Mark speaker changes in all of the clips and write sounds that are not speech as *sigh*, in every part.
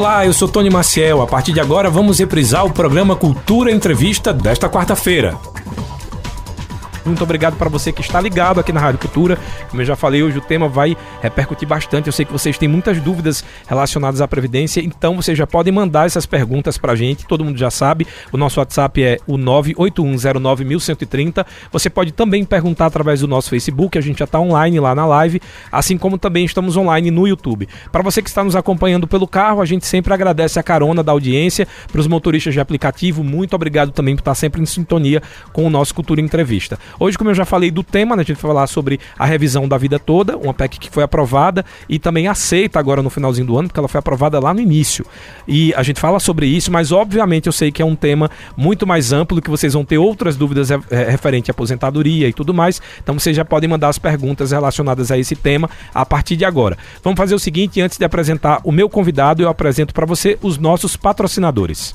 Speaker 1: Olá, eu sou Tony Maciel. A partir de agora vamos reprisar o programa Cultura Entrevista desta quarta-feira. Muito obrigado para você que está ligado aqui na Rádio Cultura. Como eu já falei, hoje o tema vai repercutir bastante. Eu sei que vocês têm muitas dúvidas relacionadas à Previdência, então vocês já podem mandar essas perguntas para a gente. Todo mundo já sabe. O nosso WhatsApp é o 981091130. Você pode também perguntar através do nosso Facebook. A gente já está online lá na live, assim como também estamos online no YouTube. Para você que está nos acompanhando pelo carro, a gente sempre agradece a carona da audiência. Para os motoristas de aplicativo, muito obrigado também por estar sempre em sintonia com o nosso Cultura Entrevista. Hoje, como eu já falei do tema, né, a gente vai falar sobre a revisão da vida toda, uma PEC que foi aprovada e também aceita agora no finalzinho do ano, porque ela foi aprovada lá no início. E a gente fala sobre isso, mas obviamente eu sei que é um tema muito mais amplo, que vocês vão ter outras dúvidas é, referente à aposentadoria e tudo mais. Então vocês já podem mandar as perguntas relacionadas a esse tema a partir de agora. Vamos fazer o seguinte, antes de apresentar o meu convidado, eu apresento para você os nossos patrocinadores.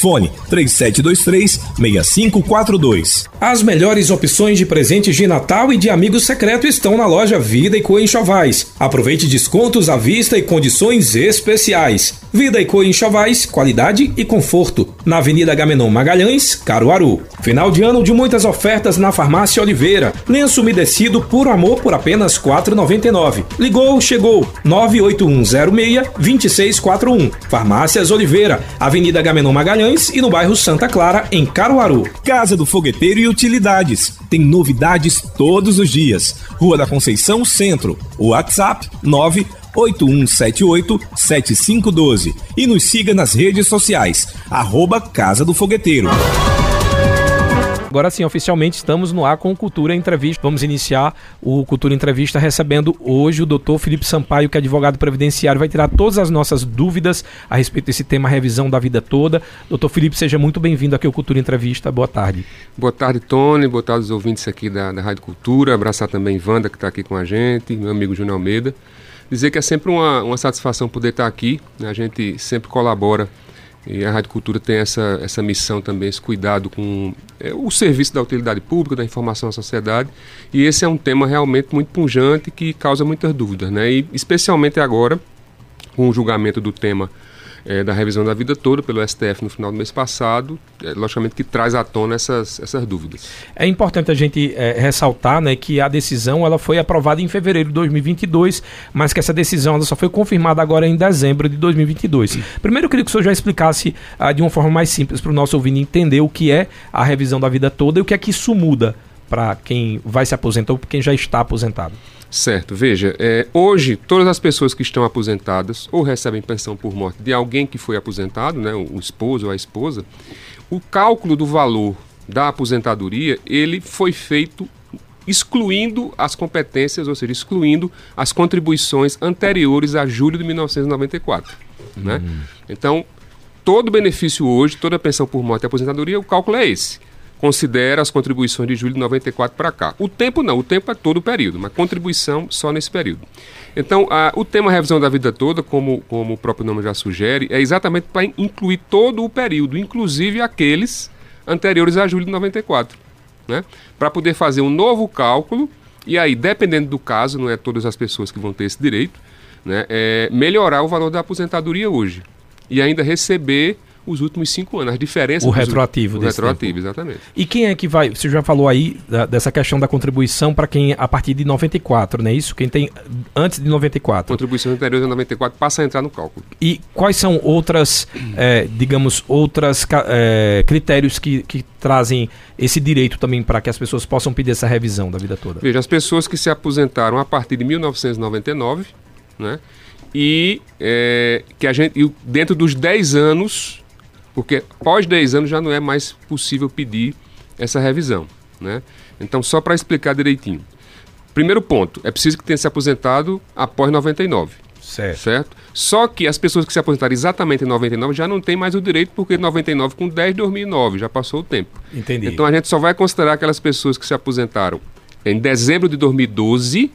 Speaker 2: Fone 3723-6542.
Speaker 1: As melhores opções de presentes de Natal e de amigo secreto estão na loja Vida e Co Enxovais. Aproveite descontos à vista e condições especiais. Vida e Co Enxovais, qualidade e conforto. Na Avenida Gamenon Magalhães, Caruaru. Final de ano de muitas ofertas na Farmácia Oliveira. Lenço umedecido por amor por apenas R$ 4,99. Ligou, chegou. 98106-2641. Farmácias Oliveira, Avenida Gamenon Magalhães e no bairro Santa Clara, em Caruaru.
Speaker 2: Casa do Fogueteiro e Utilidades. Tem novidades todos os dias. Rua da Conceição Centro. WhatsApp 9 8178-7512 e nos siga nas redes sociais, arroba Casa do Fogueteiro.
Speaker 1: Agora sim, oficialmente estamos no ar com Cultura Entrevista. Vamos iniciar o Cultura Entrevista recebendo hoje o doutor Felipe Sampaio, que é advogado previdenciário, vai tirar todas as nossas dúvidas a respeito desse tema revisão da vida toda. Doutor Felipe, seja muito bem-vindo aqui ao Cultura Entrevista. Boa tarde.
Speaker 3: Boa tarde, Tony. Boa tarde aos ouvintes aqui da, da Rádio Cultura. Abraçar também Wanda, que está aqui com a gente, meu amigo Júnior Almeida. Dizer que é sempre uma, uma satisfação poder estar aqui. Né? A gente sempre colabora e a Rádio Cultura tem essa, essa missão também, esse cuidado com é, o serviço da utilidade pública, da informação à sociedade. E esse é um tema realmente muito punjante que causa muitas dúvidas, né? E especialmente agora, com o julgamento do tema é, da revisão da vida toda pelo STF no final do mês passado, é, logicamente que traz à tona essas, essas dúvidas.
Speaker 1: É importante a gente é, ressaltar né, que a decisão ela foi aprovada em fevereiro de 2022, mas que essa decisão ela só foi confirmada agora em dezembro de 2022. Primeiro eu queria que o senhor já explicasse ah, de uma forma mais simples para o nosso ouvinte entender o que é a revisão da vida toda e o que é que isso muda para quem vai se aposentar ou para quem já está aposentado.
Speaker 3: Certo, veja, é, hoje todas as pessoas que estão aposentadas ou recebem pensão por morte de alguém que foi aposentado, né, o esposo ou a esposa, o cálculo do valor da aposentadoria ele foi feito excluindo as competências, ou seja, excluindo as contribuições anteriores a julho de 1994. Né? Uhum. Então, todo benefício hoje, toda pensão por morte e aposentadoria, o cálculo é esse considera as contribuições de julho de 94 para cá. O tempo não, o tempo é todo o período, mas contribuição só nesse período. Então, a, o tema revisão da vida toda, como, como o próprio nome já sugere, é exatamente para incluir todo o período, inclusive aqueles anteriores a julho de 94, né? Para poder fazer um novo cálculo e aí, dependendo do caso, não é todas as pessoas que vão ter esse direito, né? É melhorar o valor da aposentadoria hoje e ainda receber os últimos cinco anos, as diferenças.
Speaker 1: O retroativo.
Speaker 3: O retroativo, tempo. exatamente.
Speaker 1: E quem é que vai, você já falou aí da, dessa questão da contribuição para quem a partir de 94, não é isso? Quem tem antes de 94.
Speaker 3: Contribuições anteriores a 94 passa a entrar no cálculo.
Speaker 1: E quais são outras, é, digamos, outras é, critérios que, que trazem esse direito também para que as pessoas possam pedir essa revisão da vida toda?
Speaker 3: Veja, as pessoas que se aposentaram a partir de 1999, né? E é, que a gente, dentro dos 10 anos porque pós 10 anos já não é mais possível pedir essa revisão. Né? Então, só para explicar direitinho. Primeiro ponto, é preciso que tenha se aposentado após 99.
Speaker 1: Certo.
Speaker 3: certo. Só que as pessoas que se aposentaram exatamente em 99 já não têm mais o direito, porque 99 com 10 2009, já passou o tempo.
Speaker 1: Entendi.
Speaker 3: Então a gente só vai considerar aquelas pessoas que se aposentaram em dezembro de 2012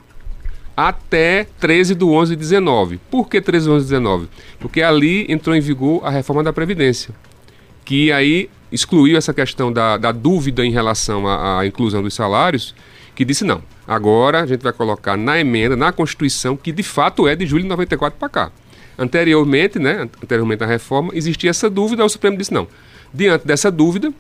Speaker 3: até 13 de 11 de 19. Por que 13 de 11 de 19? Porque ali entrou em vigor a reforma da Previdência, que aí excluiu essa questão da, da dúvida em relação à, à inclusão dos salários, que disse não, agora a gente vai colocar na emenda, na Constituição, que de fato é de julho de 94 para cá. Anteriormente, né, anteriormente à reforma, existia essa dúvida, o Supremo disse não. Diante dessa dúvida,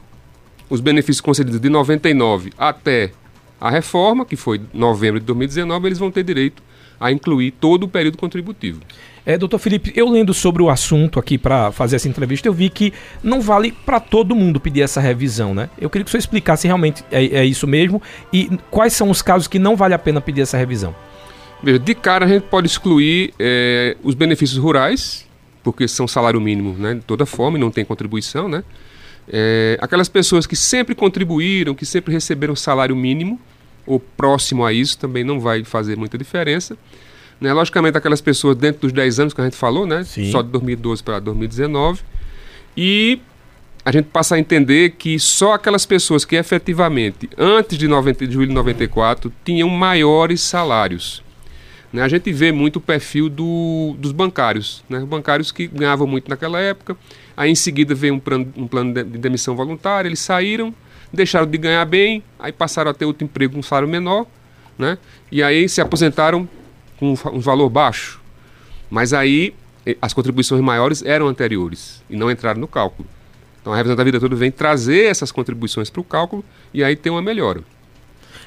Speaker 3: os benefícios concedidos de 99 até a reforma, que foi novembro de 2019, eles vão ter direito a incluir todo o período contributivo.
Speaker 1: É, doutor Felipe, eu lendo sobre o assunto aqui para fazer essa entrevista, eu vi que não vale para todo mundo pedir essa revisão, né? Eu queria que o senhor explicasse se realmente é, é, isso mesmo e quais são os casos que não vale a pena pedir essa revisão.
Speaker 3: Veja, de cara a gente pode excluir é, os benefícios rurais, porque são salário mínimo né, de toda forma e não tem contribuição, né? É, aquelas pessoas que sempre contribuíram, que sempre receberam salário mínimo ou próximo a isso, também não vai fazer muita diferença. Né? Logicamente, aquelas pessoas dentro dos 10 anos que a gente falou, né?
Speaker 1: Sim.
Speaker 3: só de 2012 para 2019. E a gente passa a entender que só aquelas pessoas que efetivamente, antes de, 90, de julho de 94, tinham maiores salários. Né? A gente vê muito o perfil do, dos bancários, né? bancários que ganhavam muito naquela época, aí em seguida veio um plano, um plano de, de demissão voluntária, eles saíram, deixaram de ganhar bem, aí passaram a ter outro emprego com um salário menor, né? e aí se aposentaram com um valor baixo. Mas aí as contribuições maiores eram anteriores e não entraram no cálculo. Então a revisão da vida toda vem trazer essas contribuições para o cálculo e aí tem uma melhora.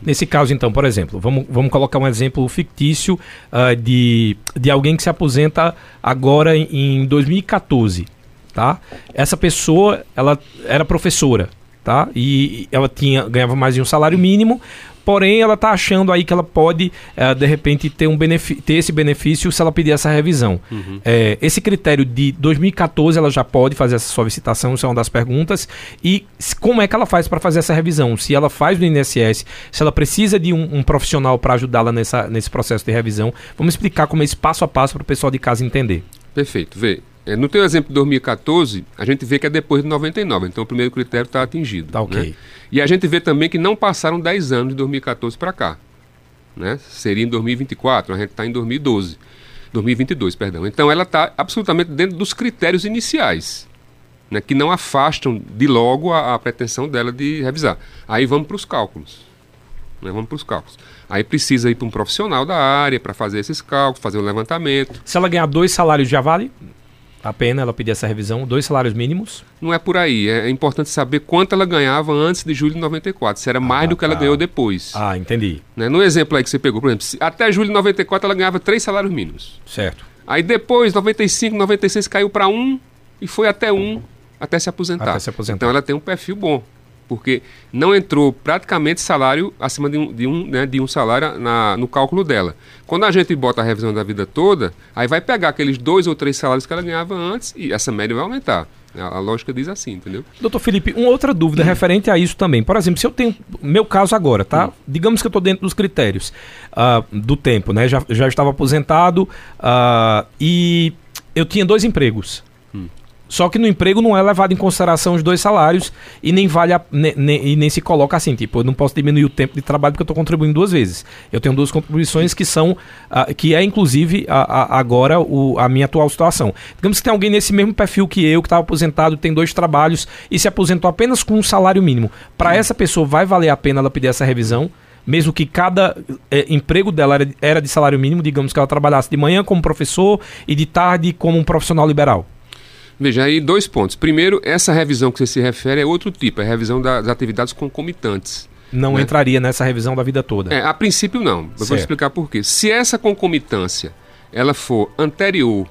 Speaker 1: Nesse caso, então, por exemplo, vamos, vamos colocar um exemplo fictício uh, de, de alguém que se aposenta agora em, em 2014, tá? Essa pessoa, ela era professora, tá? E ela tinha ganhava mais de um salário mínimo, porém ela está achando aí que ela pode, uh, de repente, ter, um ter esse benefício se ela pedir essa revisão. Uhum. É, esse critério de 2014 ela já pode fazer essa solicitação, isso é uma das perguntas. E como é que ela faz para fazer essa revisão? Se ela faz no INSS, se ela precisa de um, um profissional para ajudá-la nesse processo de revisão. Vamos explicar como é esse passo a passo para o pessoal de casa entender.
Speaker 3: Perfeito. Vê, é, no teu exemplo de 2014, a gente vê que é depois de 99, então o primeiro critério está atingido.
Speaker 1: Tá ok.
Speaker 3: Né? E a gente vê também que não passaram 10 anos de 2014 para cá. Né? Seria em 2024, a gente está em 2012. 2022, perdão. Então ela está absolutamente dentro dos critérios iniciais, né? que não afastam de logo a, a pretensão dela de revisar. Aí vamos para os cálculos. Né? Vamos para os cálculos. Aí precisa ir para um profissional da área para fazer esses cálculos, fazer o um levantamento.
Speaker 1: Se ela ganhar dois salários, já vale? A pena ela pedir essa revisão, dois salários mínimos?
Speaker 3: Não é por aí. É, importante saber quanto ela ganhava antes de julho de 94. Se era mais ah, do que ela tá. ganhou depois.
Speaker 1: Ah, entendi.
Speaker 3: Né? No exemplo aí que você pegou, por exemplo, até julho de 94 ela ganhava três salários mínimos.
Speaker 1: Certo.
Speaker 3: Aí depois, 95, 96, caiu para um e foi até um até se aposentar.
Speaker 1: Até se aposentar.
Speaker 3: Então ela tem um perfil bom porque não entrou praticamente salário acima de um, de um, né, de um salário na, no cálculo dela. Quando a gente bota a revisão da vida toda, aí vai pegar aqueles dois ou três salários que ela ganhava antes e essa média vai aumentar. A, lógica diz assim, entendeu?
Speaker 1: Doutor Felipe, uma outra dúvida hum. referente a isso também. Por exemplo, se eu tenho. Meu caso agora, tá? Hum. Digamos que eu estou dentro dos critérios uh, do tempo, né? Já, já estava aposentado uh, e eu tinha dois empregos. Só que no emprego não é levado em consideração os dois salários e nem vale a, e nem se coloca assim, tipo, eu não posso diminuir o tempo de trabalho porque eu estou contribuindo duas vezes. Eu tenho duas contribuições que são, uh, que é inclusive a, a, agora o, a minha atual situação. Digamos que tem alguém nesse mesmo perfil que eu, que estava aposentado, tem dois trabalhos e se aposentou apenas com um salário mínimo. Para essa pessoa vai valer a pena ela pedir essa revisão? mesmo que cada é, emprego dela era de salário mínimo, digamos que ela trabalhasse de manhã como professor e de tarde como um profissional liberal.
Speaker 3: Veja, aí dois pontos. Primeiro, essa revisão que você se refere é outro tipo, é a revisão das atividades concomitantes.
Speaker 1: Não né? entraria nessa revisão da vida toda.
Speaker 3: É, a princípio não. Eu certo. vou explicar por quê. Se essa concomitância ela for anterior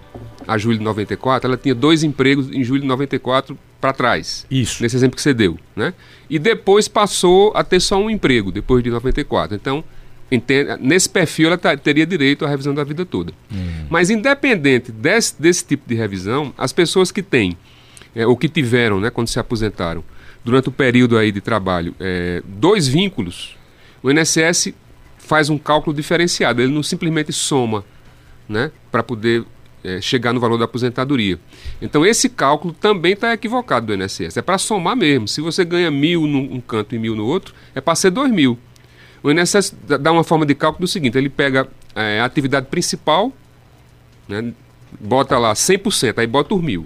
Speaker 3: a julho de 94, ela tinha dois empregos em julho de 94 para trás.
Speaker 1: Isso.
Speaker 3: Nesse exemplo que você deu, né? E depois passou a ter só um emprego depois de 94. Então? Nesse perfil, ela teria direito à revisão da vida toda. Hum. Mas, independente desse, desse tipo de revisão, as pessoas que têm, é, ou que tiveram, né, quando se aposentaram, durante o período aí de trabalho, é, dois vínculos, o INSS faz um cálculo diferenciado. Ele não simplesmente soma né, para poder é, chegar no valor da aposentadoria. Então, esse cálculo também está equivocado do INSS. É para somar mesmo. Se você ganha mil num canto e mil no outro, é para ser dois mil. O INSS dá uma forma de cálculo do seguinte: ele pega é, atividade principal, né, bota lá 100%, aí bota os mil.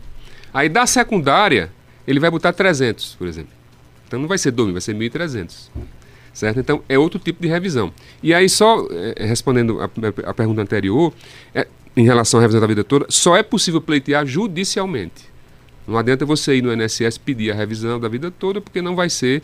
Speaker 3: Aí da secundária, ele vai botar 300, por exemplo. Então não vai ser 2 vai ser 1.300. Certo? Então é outro tipo de revisão. E aí, só é, respondendo a, a, pergunta anterior, é, em relação à revisão da vida toda, só é possível pleitear judicialmente. Não adianta você ir no INSS pedir a revisão da vida toda, porque não vai ser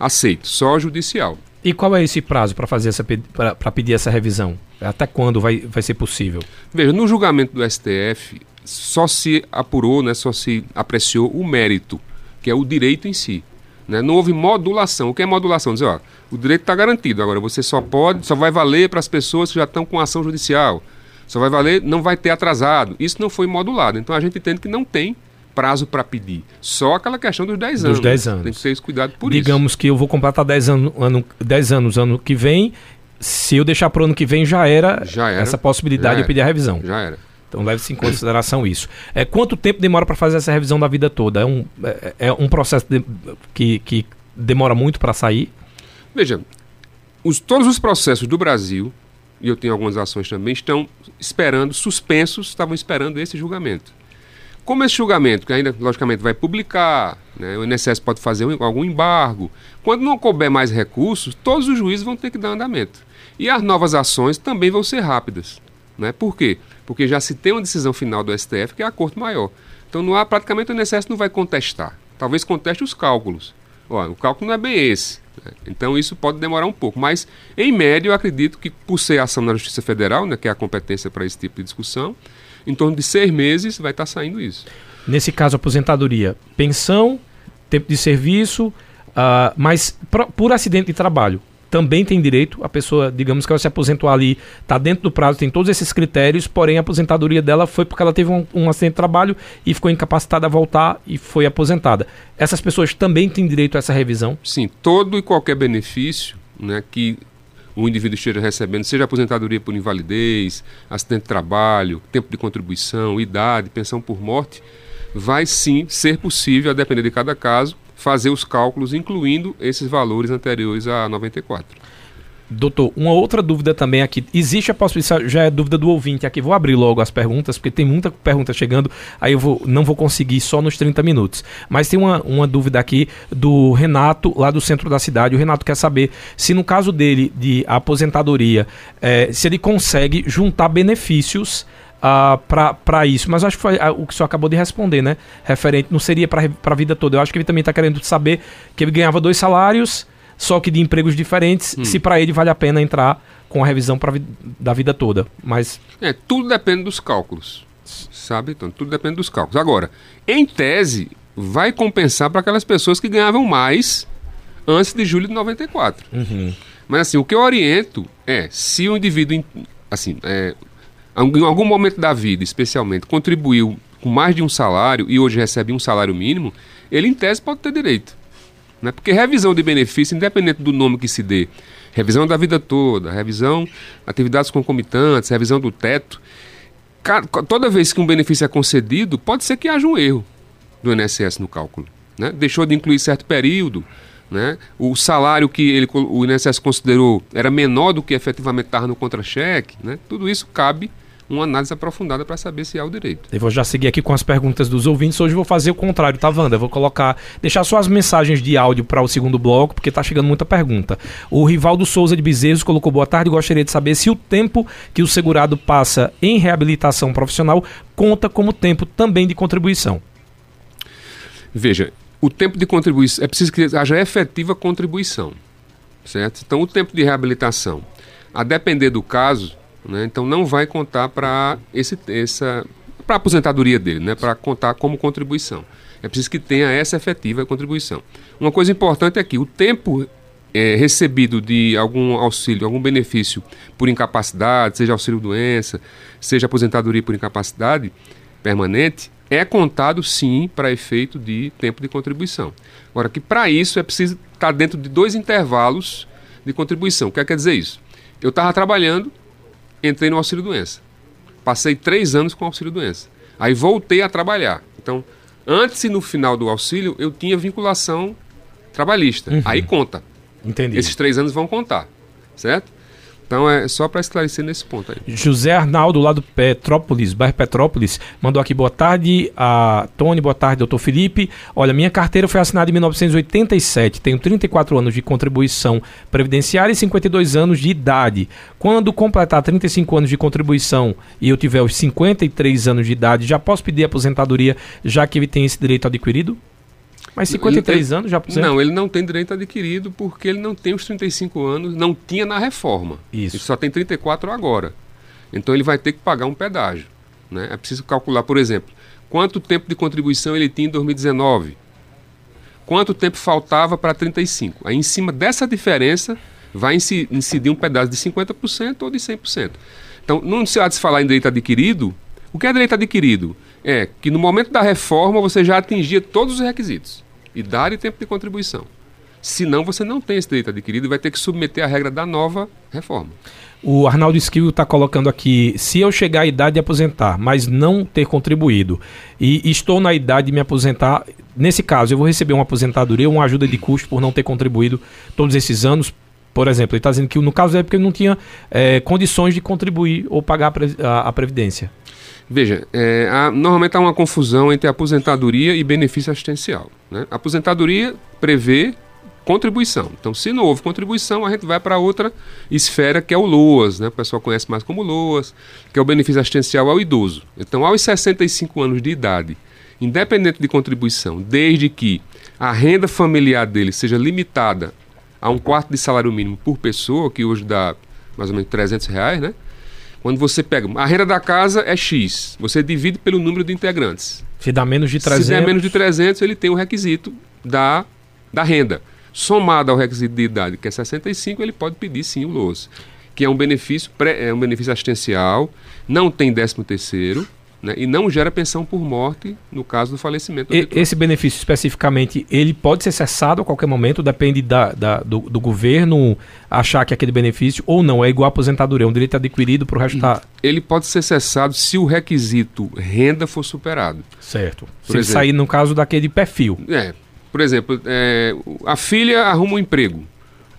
Speaker 3: aceito, só judicial.
Speaker 1: E qual é esse prazo para fazer essa para pedir essa revisão? Até quando vai, vai ser possível?
Speaker 3: Veja, no julgamento do STF só se apurou, né, só se apreciou o mérito, que é o direito em si. Né? Não houve modulação. O que é modulação? Dizer, ó, o direito está garantido. Agora você só pode, só vai valer para as pessoas que já estão com ação judicial. Só vai valer, não vai ter atrasado. Isso não foi modulado. Então a gente entende que não tem prazo para pedir. Só aquela questão dos 10 anos.
Speaker 1: Dos 10 anos.
Speaker 3: Tem que ter esse cuidado por
Speaker 1: Digamos isso. Digamos que eu vou completar 10 anos, ano, 10 anos ano que vem. Se eu deixar para o ano que vem, já era, já era essa possibilidade de eu pedir a revisão.
Speaker 3: Já era.
Speaker 1: Então leve-se em consideração isso. É, quanto tempo demora para fazer essa revisão da vida toda? É um, é, é um processo de, que, que demora muito para sair?
Speaker 3: Veja, os, todos os processos do Brasil, e eu tenho algumas ações também, estão esperando, suspensos, estavam esperando esse julgamento. Como esse julgamento, que ainda, logicamente, vai publicar, né, o INSS pode fazer algum embargo, quando não couber mais recursos, todos os juízes vão ter que dar andamento. E as novas ações também vão ser rápidas. Né? Por quê? Porque já se tem uma decisão final do STF, que é a Corte Maior. Então, não há, praticamente, o INSS não vai contestar. Talvez conteste os cálculos. Ó, o cálculo não é bem esse. Né? Então, isso pode demorar um pouco. Mas, em média, eu acredito que, por ser ação na Justiça Federal, né, que é a competência para esse tipo de discussão, em torno de seis meses vai estar tá saindo isso.
Speaker 1: Nesse caso, aposentadoria, pensão, tempo de serviço, uh, mas por, por acidente de trabalho, também tem direito. A pessoa, digamos que ela se aposentou ali, está dentro do prazo, tem todos esses critérios, porém a aposentadoria dela foi porque ela teve um, um, acidente de trabalho e ficou incapacitada a voltar e foi aposentada. Essas pessoas também têm direito a essa revisão?
Speaker 3: Sim, todo e qualquer benefício né, que o indivíduo esteja recebendo, seja aposentadoria por invalidez, acidente de trabalho, tempo de contribuição, idade, pensão por morte, vai sim ser possível, a depender de cada caso, fazer os cálculos, incluindo esses valores anteriores a 94.
Speaker 1: Doutor, uma outra dúvida também aqui. Existe a possibilidade, já é dúvida do ouvinte aqui, vou abrir logo as perguntas, porque tem muita pergunta chegando, aí eu vou, não vou conseguir só nos 30 minutos. Mas tem uma, uma dúvida aqui do Renato, lá do centro da cidade. O Renato quer saber se no caso dele, de aposentadoria, é, se ele consegue juntar benefícios Uh, para isso. Mas acho que foi uh, o que o senhor acabou de responder, né? Referente, não seria para a vida toda. Eu acho que ele também está querendo saber que ele ganhava dois salários só que de empregos diferentes, hum. se para ele vale a pena entrar com a revisão pra, da vida toda. Mas.
Speaker 3: É, tudo depende dos cálculos. Sabe? Então, tudo depende dos cálculos. Agora, em tese, vai compensar para aquelas pessoas que ganhavam mais antes de julho de 94. Uhum. Mas assim, o que eu oriento é, se o indivíduo, assim, é, em algum momento da vida, especialmente, contribuiu com mais de um salário e hoje recebe um salário mínimo, ele em tese pode ter direito. Né? Porque revisão de benefício, independente do nome que se dê, revisão da vida toda, revisão atividades concomitantes, revisão do teto, toda vez que um benefício é concedido, pode ser que haja um erro do INSS no cálculo. Né? Deixou de incluir certo período, né? o salário que ele, o INSS considerou era menor do que efetivamente estava no contra-cheque, né? tudo isso cabe uma análise aprofundada para saber se há o direito.
Speaker 1: Eu vou já seguir aqui com as perguntas dos ouvintes. Hoje vou fazer o contrário, tá, Wanda? Vou colocar, deixar só as mensagens de áudio para o segundo bloco, porque tá chegando muita pergunta. O Rivaldo Souza de Bezerros colocou boa tarde. Gostaria de saber se o tempo que o segurado passa em reabilitação profissional conta como tempo também de contribuição.
Speaker 3: Veja, o tempo de contribuição é preciso que haja efetiva contribuição, certo? Então, o tempo de reabilitação, a depender do caso, né? Então não vai contar para essa para aposentadoria dele, né? para contar como contribuição. É preciso que tenha essa efetiva contribuição. Uma coisa importante é que o tempo é, recebido de algum auxílio, algum benefício por incapacidade, seja auxílio doença, seja aposentadoria por incapacidade permanente, é contado sim para efeito de tempo de contribuição. Agora que para isso é preciso estar dentro de dois intervalos de contribuição. O que quer dizer isso? Eu estava trabalhando, entrei no auxílio doença. Passei três anos com auxílio doença. Aí voltei a trabalhar. Então, antes e no final do auxílio, eu tinha vinculação trabalhista. Uhum. Aí conta.
Speaker 1: Entendi.
Speaker 3: Esses três anos vão contar, certo? Então é só para esclarecer nesse ponto aí.
Speaker 1: José Arnaldo, lá do Petrópolis, bairro Petrópolis, mandou aqui boa tarde a Tony, boa tarde, doutor Felipe. Olha, minha carteira foi assinada em 1987, tenho 34 anos de contribuição previdenciária e 52 anos de idade. Quando completar 35 anos de contribuição e eu tiver os 53 anos de idade, já posso pedir aposentadoria, já que ele tem esse direito adquirido? Mas 53
Speaker 3: ele,
Speaker 1: anos já
Speaker 3: aposenta? Não, ele não tem direito adquirido porque ele não tem os 35 anos, não tinha na reforma.
Speaker 1: Isso.
Speaker 3: Ele só tem 34 agora. Então ele vai ter que pagar um pedágio. Né? É preciso calcular, por exemplo, quanto tempo de contribuição ele tinha em 2019. Quanto tempo faltava para 35. Aí em cima dessa diferença vai incidir um pedaço de 50% ou de 100%. Então, não se há de se falar em direito adquirido. O que é direito adquirido? É que no momento da reforma você já atingia todos os requisitos idade e tempo de contribuição. Senão você não tem esse direito adquirido e vai ter que submeter a regra da nova reforma.
Speaker 1: O Arnaldo Esquivo está colocando aqui: se eu chegar à idade de aposentar, mas não ter contribuído, e estou na idade de me aposentar, nesse caso, eu vou receber uma aposentadoria, uma ajuda de custo por não ter contribuído todos esses anos. Por exemplo, ele está dizendo que no caso é porque não tinha é, condições de contribuir ou pagar a, a, a Previdência.
Speaker 3: Veja, é, há, normalmente há uma confusão entre aposentadoria e benefício assistencial. Né? A aposentadoria prevê contribuição. Então, se não houve contribuição, a gente vai para outra esfera que é o LOAS, né? o pessoal conhece mais como LOAS, que é o benefício assistencial ao idoso. Então, aos 65 anos de idade, independente de contribuição, desde que a renda familiar dele seja limitada a um quarto de salário mínimo por pessoa, que hoje dá mais ou menos 300 reais, né? Quando você pega. A renda da casa é X. Você divide pelo número de integrantes.
Speaker 1: Se dá menos de 300.
Speaker 3: Se der menos de 300, ele tem o requisito da, da renda. Somado ao requisito de idade, que é 65, ele pode pedir sim o LOAS. Que é um benefício, pré, é um benefício assistencial, não tem 13 terceiro né? E não gera pensão por morte no caso do falecimento.
Speaker 1: Do esse benefício especificamente, ele pode ser cessado a qualquer momento, depende da, da do, do, governo achar que aquele benefício ou não, é igual a aposentadoria, é um direito adquirido para o resto da...
Speaker 3: Ele pode ser cessado se o requisito renda for superado.
Speaker 1: Certo. Por se exemplo, sair no caso daquele perfil.
Speaker 3: É, por exemplo, é, a filha arruma um emprego,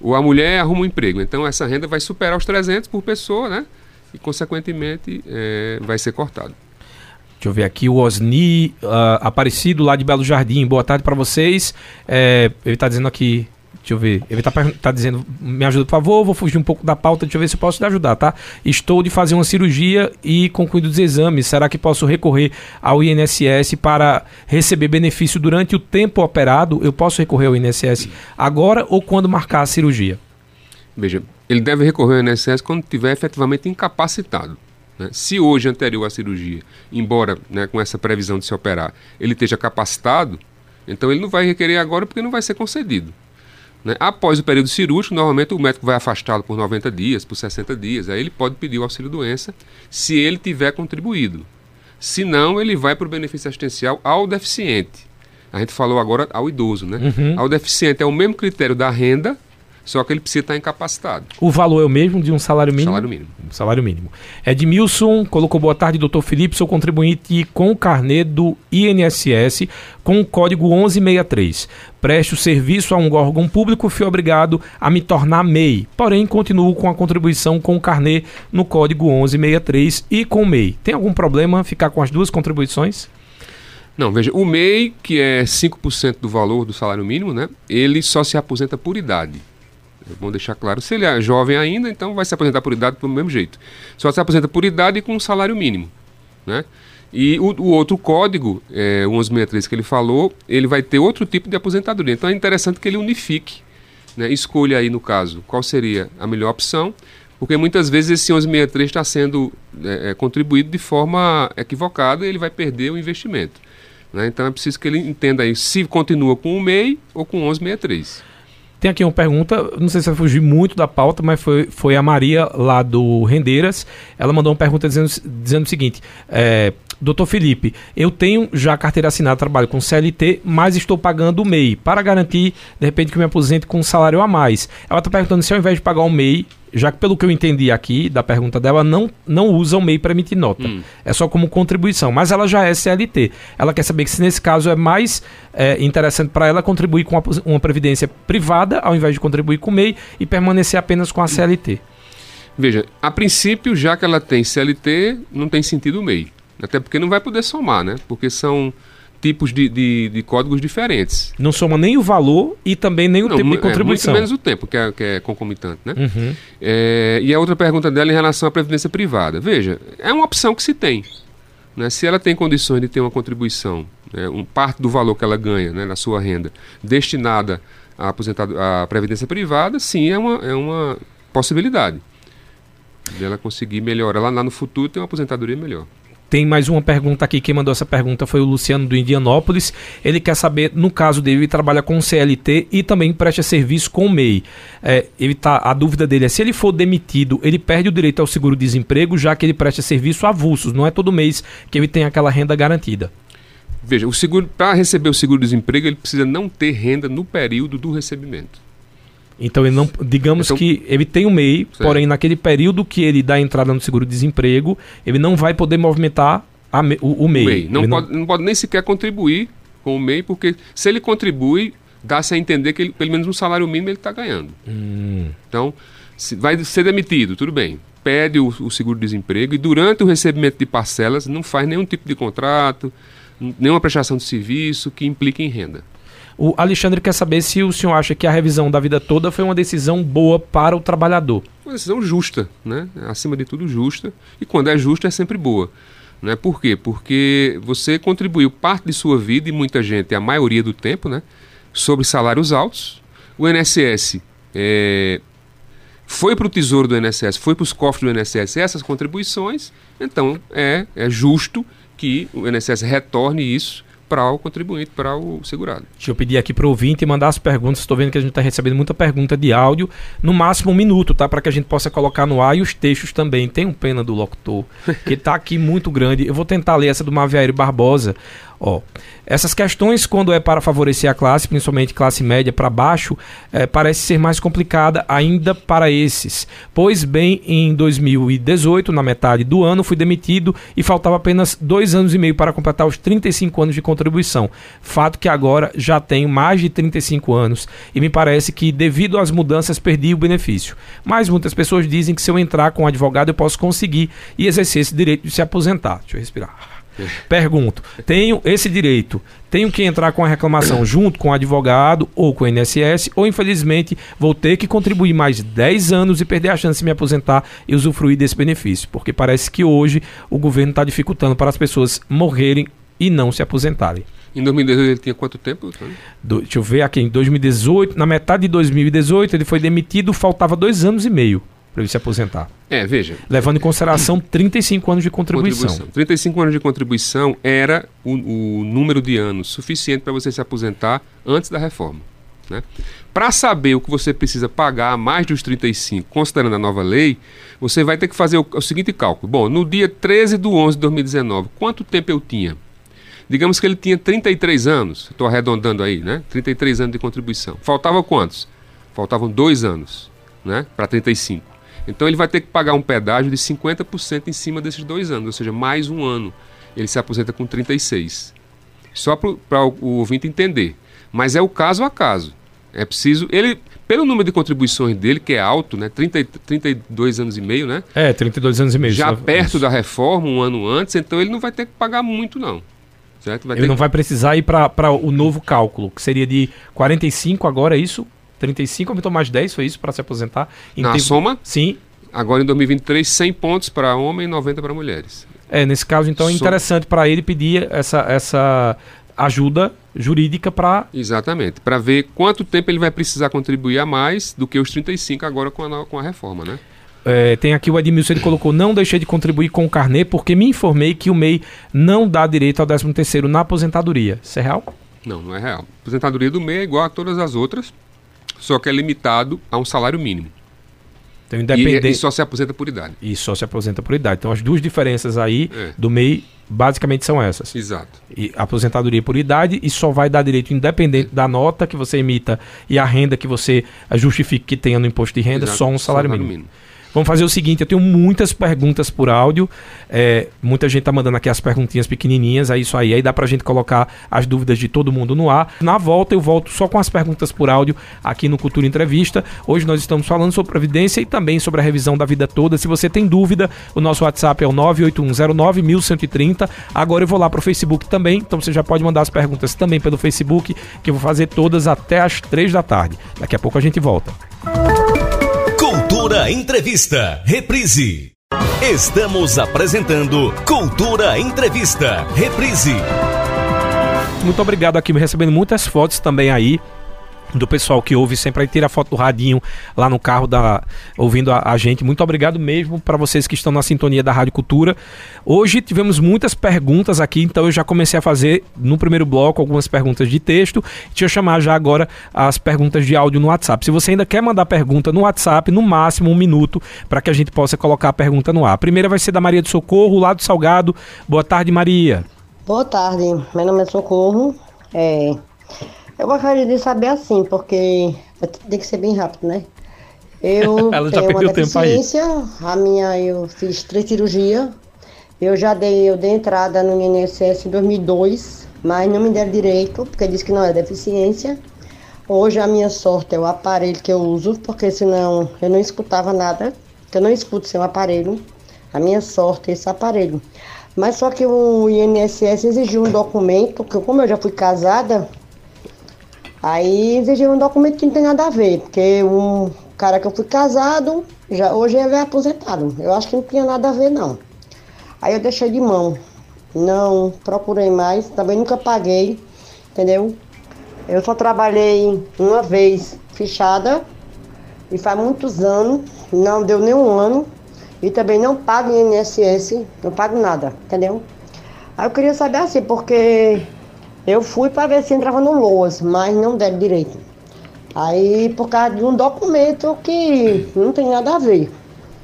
Speaker 3: ou a mulher arruma um emprego, então essa renda vai superar os 300 por pessoa, né? E, consequentemente, é, vai ser cortado.
Speaker 1: Deixa eu ver aqui, o Osni uh, Aparecido lá de Belo Jardim. Boa tarde para vocês. É, ele está dizendo aqui. Deixa eu ver. Ele está tá dizendo, me ajuda, por favor. Vou fugir um pouco da pauta. Deixa eu ver se eu posso te ajudar, tá? Estou de fazer uma cirurgia e concluído os exames. Será que posso recorrer ao INSS para receber benefício durante o tempo operado? Eu posso recorrer ao INSS agora ou quando marcar a cirurgia?
Speaker 3: Veja, ele deve recorrer ao INSS quando estiver efetivamente incapacitado. Né? Se hoje, anterior à cirurgia, embora né, com essa previsão de se operar, ele esteja capacitado, então ele não vai requerer agora porque não vai ser concedido. Né? Após o período cirúrgico, normalmente o médico vai afastá-lo por 90 dias, por 60 dias. Aí ele pode pedir o auxílio-doença se ele tiver contribuído. Se não, ele vai para o benefício assistencial ao deficiente. A gente falou agora ao idoso, né? Uhum. Ao deficiente é o mesmo critério da renda, só que ele precisa estar incapacitado.
Speaker 1: O valor é o mesmo de um salário mínimo?
Speaker 3: Salário mínimo.
Speaker 1: Salário mínimo. Edmilson colocou boa tarde, doutor Felipe. Sou contribuinte com o carnê do INSS com o código 1163. Preste o serviço a um órgão público, fui obrigado a me tornar MEI. Porém, continuo com a contribuição com o carnê no código 1163 e com o MEI. Tem algum problema ficar com as duas contribuições?
Speaker 3: Não, veja, o MEI, que é 5% do valor do salário mínimo, né? Ele só se aposenta por idade. Vamos deixar claro. Se ele é jovem ainda, então vai se aposentar por idade do mesmo jeito. Só se aposenta por idade com um salário mínimo. Né? E o, o outro código, é, o 1163 que ele falou, ele vai ter outro tipo de aposentadoria. Então é interessante que ele unifique. Né? Escolha aí, no caso, qual seria a melhor opção, porque muitas vezes esse 1163 está sendo é, é, contribuído de forma equivocada e ele vai perder o investimento. Né? Então é preciso que ele entenda aí se continua com o MEI ou com o 1163.
Speaker 1: Tem aqui uma pergunta, não sei se vai fugir muito da pauta, mas foi, foi a Maria lá do Rendeiras. Ela mandou uma pergunta dizendo, dizendo o seguinte: é, Doutor Felipe, eu tenho já carteira assinada, trabalho com CLT, mas estou pagando o MEI para garantir, de repente, que me aposente com um salário a mais. Ela está perguntando se ao invés de pagar o MEI, já que pelo que eu entendi aqui da pergunta dela, não, não usa o MEI para emitir nota. Hum. É só como contribuição. Mas ela já é CLT. Ela quer saber que se nesse caso é mais é, interessante para ela contribuir com uma, uma, previdência privada, ao invés de contribuir com o MEI, e permanecer apenas com a CLT.
Speaker 3: Veja, a princípio, já que ela tem CLT, não tem sentido o MEI. Até porque não vai poder somar, né? Porque são tipos de, de, de códigos diferentes.
Speaker 1: Não soma nem o valor e também nem o
Speaker 3: Não,
Speaker 1: tempo de contribuição.
Speaker 3: É, muito menos o tempo, que é, que é concomitante, né?
Speaker 1: Uhum.
Speaker 3: É, e a outra pergunta dela em relação à previdência privada. Veja, é uma opção que se tem. Né? Se ela tem condições de ter uma contribuição, né, um parte do valor que ela ganha né, na sua renda, destinada à, aposentado, à previdência privada, sim, é uma, é uma possibilidade. Dela conseguir melhorar. Lá, lá no futuro ter uma aposentadoria melhor.
Speaker 1: Tem mais uma pergunta aqui. Quem mandou essa pergunta foi o Luciano do Indianópolis. Ele quer saber, no caso dele, ele trabalha com CLT e também presta serviço com o MEI. É, ele tá, a dúvida dele é se ele for demitido, ele perde o direito ao seguro-desemprego, já que ele presta serviço avulsos. Não é todo mês que ele tem aquela renda garantida.
Speaker 3: Veja, o seguro para receber o seguro-desemprego, ele precisa não ter renda no período do recebimento.
Speaker 1: Então ele não, digamos
Speaker 3: Então-
Speaker 1: que ele tem o MEI,
Speaker 3: Certo.
Speaker 1: porém naquele período que ele dá entrada no seguro-desemprego, ele não vai poder movimentar a o, o MEI.
Speaker 3: O MEI. Não, pode, não pode nem sequer contribuir com o MEI, porque se ele contribui, dá-se a entender que ele, pelo menos um salário mínimo ele está ganhando.
Speaker 1: Hum.
Speaker 3: Então, se vai ser demitido, tudo bem. Pede o, o seguro-desemprego e durante o recebimento de parcelas não faz nenhum tipo de contrato, nenhuma prestação de serviço que implique em renda.
Speaker 1: O Alexandre quer saber se o senhor acha que a revisão da vida toda foi uma decisão boa para o trabalhador.
Speaker 3: Uma decisão justa, né? acima de tudo justa, e quando é justa é sempre boa. Né? Por quê? Porque você contribuiu parte de sua vida, e muita gente, a maioria do tempo, né? sobre salários altos. O INSS é, foi para o tesouro do INSS, foi para os cofres do INSS essas contribuições, então é, é justo que o INSS retorne isso para o contribuinte, para o segurado.
Speaker 1: Deixa eu pedir aqui para o ouvinte mandar as perguntas. Estou vendo que a gente está recebendo muita pergunta de áudio. No máximo um minuto, tá? Para que a gente possa colocar no ar e os textos também. Tem um pena do locutor, que está aqui muito grande. Eu vou tentar ler essa do Maviaírio Barbosa. Ó, essas questões, quando é para favorecer a classe, principalmente classe média para baixo, eh, parece ser mais complicada ainda para esses. Pois bem, em 2018, na metade do ano, fui demitido e faltava apenas dois anos e meio para completar os 35 anos de contribuição. Fato que agora já tenho mais de 35 anos e me parece que, devido às mudanças, perdi o benefício. Mas muitas pessoas dizem que se eu entrar com um advogado, eu posso conseguir e exercer esse direito de se aposentar. Deixa eu respirar. Pergunto: tenho esse direito? Tenho que entrar com a reclamação junto com o advogado ou com o INSS? Ou infelizmente vou ter que contribuir mais 10 anos e perder a chance de me aposentar e usufruir desse benefício? Porque parece que hoje o governo está dificultando para as pessoas morrerem e não se aposentarem.
Speaker 3: Em 2018 ele tinha quanto tempo?
Speaker 1: Do- deixa eu ver aqui, em 2018, na metade de 2018, ele foi demitido, faltava dois anos e meio para ele se aposentar.
Speaker 3: É, veja,
Speaker 1: Levando em consideração 35 anos de contribuição.
Speaker 3: 35 anos de contribuição era o, o número de anos suficiente para você se aposentar antes da reforma. Né? Para saber o que você precisa pagar a mais dos 35, considerando a nova lei, você vai ter que fazer o, o seguinte cálculo. Bom, no dia 13 de 11 de 2019, quanto tempo eu tinha? Digamos que ele tinha 33 anos, estou arredondando aí, né? 33 anos de contribuição. Faltava quantos? Faltavam dois anos, né? Para 35. Então ele vai ter que pagar um pedágio de 50% em cima desses dois anos, ou seja, mais um ano. Ele se aposenta com 36. Só para o, o ouvinte entender. Mas é o caso a caso. É preciso. Ele, pelo número de contribuições dele, que é alto, né? 30, 32 anos e meio, né?
Speaker 1: É, 32 anos e meio.
Speaker 3: Já perto
Speaker 1: isso.
Speaker 3: da reforma, um ano antes, então ele não vai ter que pagar muito, não. Certo? Vai
Speaker 1: Ele não
Speaker 3: que-
Speaker 1: vai precisar ir para o novo cálculo, que seria de 45 agora, é isso? 35 aumentou mais 10, foi isso, para se aposentar? Em
Speaker 3: Na
Speaker 1: tempo-
Speaker 3: soma,
Speaker 1: Sim.
Speaker 3: agora em 2023, 100 pontos para homem e 90 para mulheres.
Speaker 1: É, nesse caso, então, é interessante para ele pedir essa, essa ajuda jurídica para...
Speaker 3: Exatamente. Para ver quanto tempo ele vai precisar contribuir a mais do que os 35 agora com a, com a reforma, né?
Speaker 1: É, tem aqui o Edmilson, ele colocou, não deixei de contribuir com o carnê porque me informei que o MEI não dá direito ao 13º na aposentadoria. Isso é real?
Speaker 3: Não, não é real. A aposentadoria do MEI é igual a todas as outras, só que é limitado a um salário mínimo.
Speaker 1: Então,
Speaker 3: E,
Speaker 1: independente...
Speaker 3: e só se aposenta por idade.
Speaker 1: E só se aposenta por idade. Então, as duas diferenças aí
Speaker 3: É.
Speaker 1: do MEI basicamente são essas.
Speaker 3: Exato.
Speaker 1: E aposentadoria por idade e só vai dar direito independente da nota que você emita e a renda que você justifique que tenha no imposto de renda,
Speaker 3: Exato.
Speaker 1: só um salário mínimo. Vamos fazer o seguinte: eu tenho muitas perguntas por áudio. É, muita gente tá mandando aqui as perguntinhas pequenininhas. É isso aí. Aí dá pra gente colocar as dúvidas de todo mundo no ar. Na volta, eu volto só com as perguntas por áudio aqui no Cultura Entrevista. Hoje nós estamos falando sobre Previdência e também sobre a revisão da vida toda. Se você tem dúvida, o nosso WhatsApp é o 981091130. Agora eu vou lá pro Facebook também. Então você já pode mandar as perguntas também pelo Facebook, que eu vou fazer todas até as três da tarde. Daqui a pouco a gente volta.
Speaker 2: Cultura Entrevista, reprise. Estamos apresentando Cultura Entrevista, reprise.
Speaker 1: Muito obrigado aqui, recebendo muitas fotos também aí do pessoal que ouve sempre aí tira a foto do radinho lá no carro da ouvindo a, a gente. Muito obrigado mesmo para vocês que estão na sintonia da Rádio Cultura. Hoje tivemos muitas perguntas aqui, então eu já comecei a fazer no primeiro bloco algumas perguntas de texto. Deixa eu chamar já agora as perguntas de áudio no WhatsApp. Se você ainda quer mandar pergunta no WhatsApp, no máximo um minuto para que a gente possa colocar a pergunta no ar. A primeira vai ser da Maria do Socorro, lá do Salgado. Boa tarde, Maria.
Speaker 4: Boa tarde, meu nome é Socorro. É, eu gostaria de saber assim, porque tem que ser bem rápido, né? Eu *laughs*
Speaker 1: Ela já
Speaker 4: tenho uma
Speaker 1: perdeu tempo aí.
Speaker 4: deficiência, a minha eu fiz três cirurgias. Eu já dei, eu dei entrada no INSS em 2002, mas não me deram direito, porque disse que não é deficiência. Hoje a minha sorte é o aparelho que eu uso, porque senão eu não escutava nada, que eu não escuto sem o aparelho. A minha sorte é esse aparelho. Mas só que o INSS exigiu um documento, que como eu já fui casada, Aí exigiu um documento que não tem nada a ver, porque um cara que eu fui casado, já, hoje ele é aposentado. Eu acho que não tinha nada a ver, não. Aí eu deixei de mão. Não procurei mais, também nunca paguei, entendeu? Eu só trabalhei uma vez fichada e faz muitos anos, não deu nenhum ano. E também não pago INSS, não pago nada, entendeu? Aí eu queria saber assim, porque eu fui para ver se entrava no LOAS, mas não deram direito. Aí, por causa de um documento que não tem nada a ver.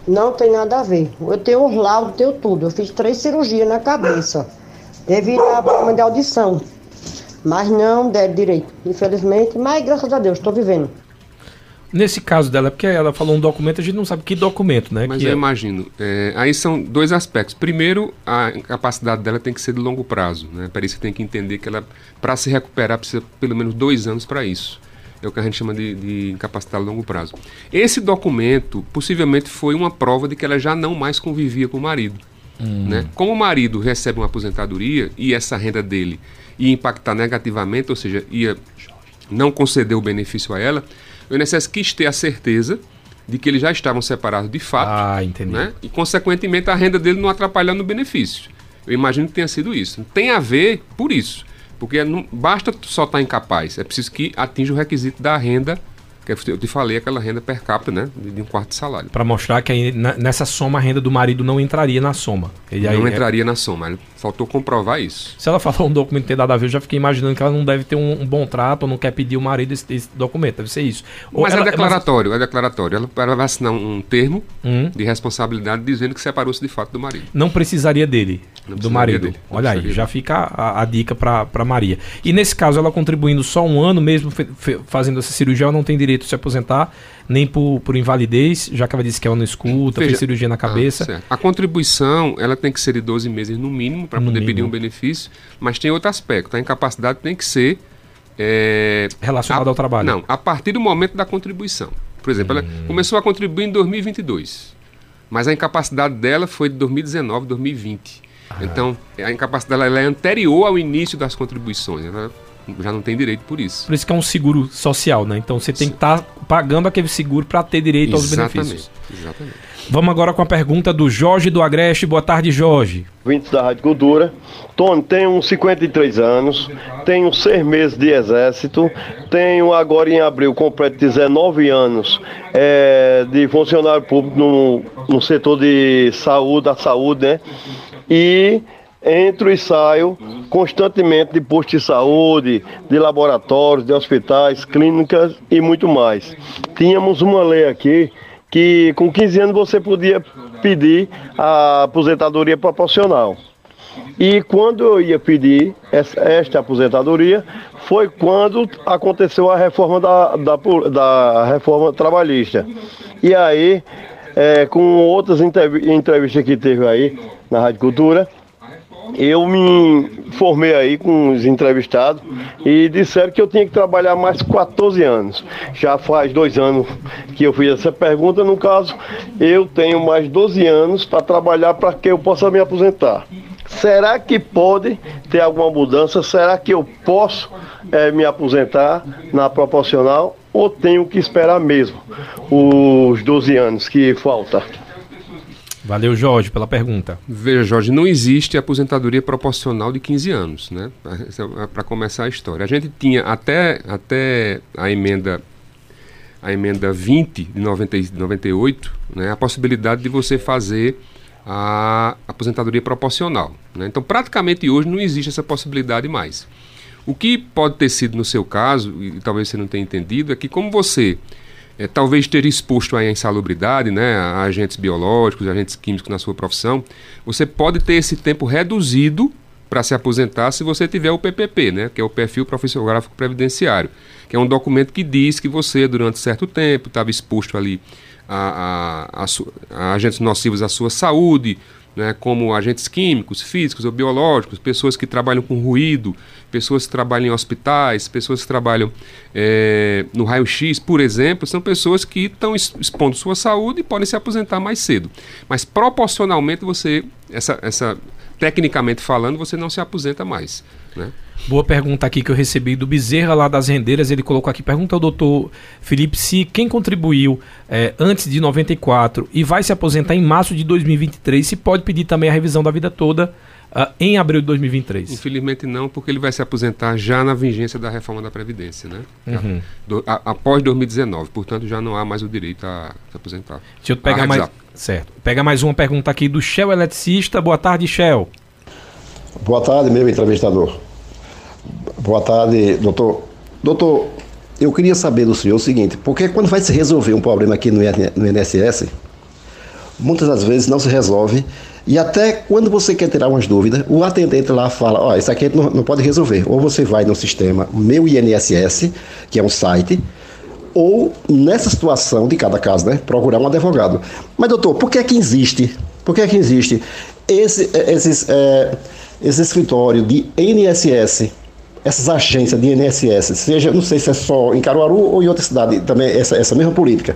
Speaker 4: Não tem nada a ver. Eu tenho os laudos, tenho tudo. Eu fiz três cirurgias na cabeça, devido a problema de audição. Mas não deram direito, infelizmente. Mas graças a Deus, estou vivendo.
Speaker 1: Nesse caso dela, porque ela falou um documento, a gente não sabe que documento, né?
Speaker 3: Mas
Speaker 1: que
Speaker 3: eu
Speaker 1: é-
Speaker 3: imagino. é, aí são dois aspectos. Primeiro, a capacidade dela tem que ser de longo prazo. Né? A perícia tem que entender que ela, para se recuperar, precisa pelo menos dois anos para isso. É o que a gente chama de, de incapacidade a longo prazo. Esse documento possivelmente foi uma prova de que ela já não mais convivia com o marido. Né? Como o marido recebe uma aposentadoria e essa renda dele ia impactar negativamente, ou seja, ia não conceder o benefício a ela, o INSS quis ter a certeza de que eles já estavam separados de fato
Speaker 1: Ah, entendi.
Speaker 3: né? E, consequentemente, a renda dele não atrapalhando o benefício. Eu imagino que tenha sido isso. Tem a ver por isso. Porque não basta só estar incapaz, é preciso que atinja o requisito da renda, que eu te falei, aquela renda per capita, né? De um quarto de salário.
Speaker 1: Pra mostrar que aí, nessa soma a renda do marido não entraria na soma. Ele
Speaker 3: não
Speaker 1: é-
Speaker 3: entraria na soma. Faltou comprovar isso.
Speaker 1: se ela falou um documento tem dado a ver, eu já fiquei imaginando que ela não deve ter um, um bom trato ou não quer pedir o marido esse, esse documento. Deve ser isso. Ou
Speaker 3: Mas
Speaker 1: ela-
Speaker 3: é declaratório, é declaratório. Ela, ela vai assinar um, termo
Speaker 1: Hum.
Speaker 3: de responsabilidade dizendo que separou-se de fato do marido.
Speaker 1: não precisaria dele, do marido.
Speaker 3: dele,
Speaker 1: Olha aí, já fica a, a dica pra Maria. E nesse caso, ela contribuindo só um ano mesmo fazendo essa cirurgia, ela não tem direito de se aposentar, nem por, por invalidez, já que ela disse que ela não escuta,
Speaker 3: Veja-
Speaker 1: fez cirurgia na
Speaker 3: Ah,
Speaker 1: cabeça.
Speaker 3: certo. a contribuição ela tem que ser de 12 meses no mínimo para poder pedir
Speaker 1: mínimo.
Speaker 3: um benefício, mas tem outro aspecto. A incapacidade tem que ser é,
Speaker 1: Relacionada ao trabalho.
Speaker 3: Não, a partir do momento da contribuição. Por exemplo,
Speaker 1: Hum.
Speaker 3: ela começou a contribuir em 2022, mas a incapacidade dela foi de 2019, 2020. Então, a incapacidade dela é anterior ao início das contribuições. Ela já não tem direito por isso.
Speaker 1: Por isso que é um seguro social, né? Então você tem que estar pagando aquele seguro para ter direito aos benefícios.
Speaker 3: Exatamente.
Speaker 1: Vamos agora com a pergunta do Jorge do Agreste. Boa tarde, Jorge.
Speaker 5: Vintes da Rádio Cultura. Tony, tenho uns 53 anos, tenho seis meses de exército, tenho agora em abril completo 19 anos é, de funcionário público no, no setor de saúde, da saúde, né? E entro e saio constantemente de postos de saúde, de laboratórios, de hospitais, clínicas e muito mais. Tínhamos uma lei aqui que com 15 anos você podia pedir a aposentadoria proporcional. E quando eu ia pedir esta aposentadoria, foi quando aconteceu a reforma da, da, da reforma trabalhista. E aí é, com outras entrevistas que teve aí na Rádio Cultura, eu me formei aí com os entrevistados e disseram que eu tinha que trabalhar mais 14 anos. Já faz dois anos que eu fiz essa pergunta, no caso, eu tenho mais 12 anos para trabalhar para que eu possa me aposentar. Será que pode ter alguma mudança? Será que eu posso é, me aposentar na proporcional ou tenho que esperar mesmo os 12 anos que falta?
Speaker 1: Valeu, Jorge, pela pergunta.
Speaker 3: Veja, Jorge, não existe aposentadoria proporcional de 15 anos, né? Para começar a história. A gente tinha até, até a emenda a emenda 20 de 90, 98, né, a possibilidade de você fazer a aposentadoria proporcional. Né? Então, praticamente hoje não existe essa possibilidade mais. O que pode ter sido no seu caso, e talvez você não tenha entendido, é que como você é, talvez ter exposto à insalubridade, né, a agentes biológicos, agentes químicos na sua profissão, você pode ter esse tempo reduzido para se aposentar se você tiver o PPP, né, que é o perfil profissionográfico previdenciário, que é um documento que diz que você durante certo tempo estava exposto ali a, a, a, a agentes nocivos à sua saúde, né, como agentes químicos, físicos ou biológicos, pessoas que trabalham com ruído, pessoas que trabalham em hospitais, pessoas que trabalham é, no raio-x, por exemplo, são pessoas que estão expondo sua saúde e podem se aposentar mais cedo. Mas proporcionalmente você, essa, essa tecnicamente falando, você não se aposenta mais. Né?
Speaker 1: Boa pergunta aqui que eu recebi do Bezerra lá das Rendeiras. Ele colocou aqui: pergunta ao doutor Felipe se quem contribuiu é, antes de 94 e vai se aposentar em março de 2023, se pode pedir também a revisão da vida toda uh, em abril de 2023.
Speaker 3: Infelizmente não, porque ele vai se aposentar já na vigência da reforma da Previdência, né? Uhum. Do, a, após 2019. Portanto, já não há mais o direito a se aposentar.
Speaker 1: Deixa eu pegar mais. Certo. Pega mais uma pergunta aqui do Shell Eletricista. Boa tarde, Shell.
Speaker 6: Boa tarde, meu entrevistador. Boa tarde, doutor. Doutor, eu queria saber do senhor o seguinte, porque quando vai se resolver um problema aqui no INSS, muitas das vezes não se resolve, e até quando você quer tirar umas dúvidas, o atendente lá fala, ó, oh, isso aqui não, não pode resolver. Ou você vai no sistema Meu INSS, que é um site, ou nessa situação de cada caso, né, procurar um advogado. Mas doutor, por que é que existe? Por que é que existe esse, esses, é, esse escritório de INSS essas agências de INSS, seja, não sei se é só em Caruaru ou em outra cidade, também essa, essa mesma política,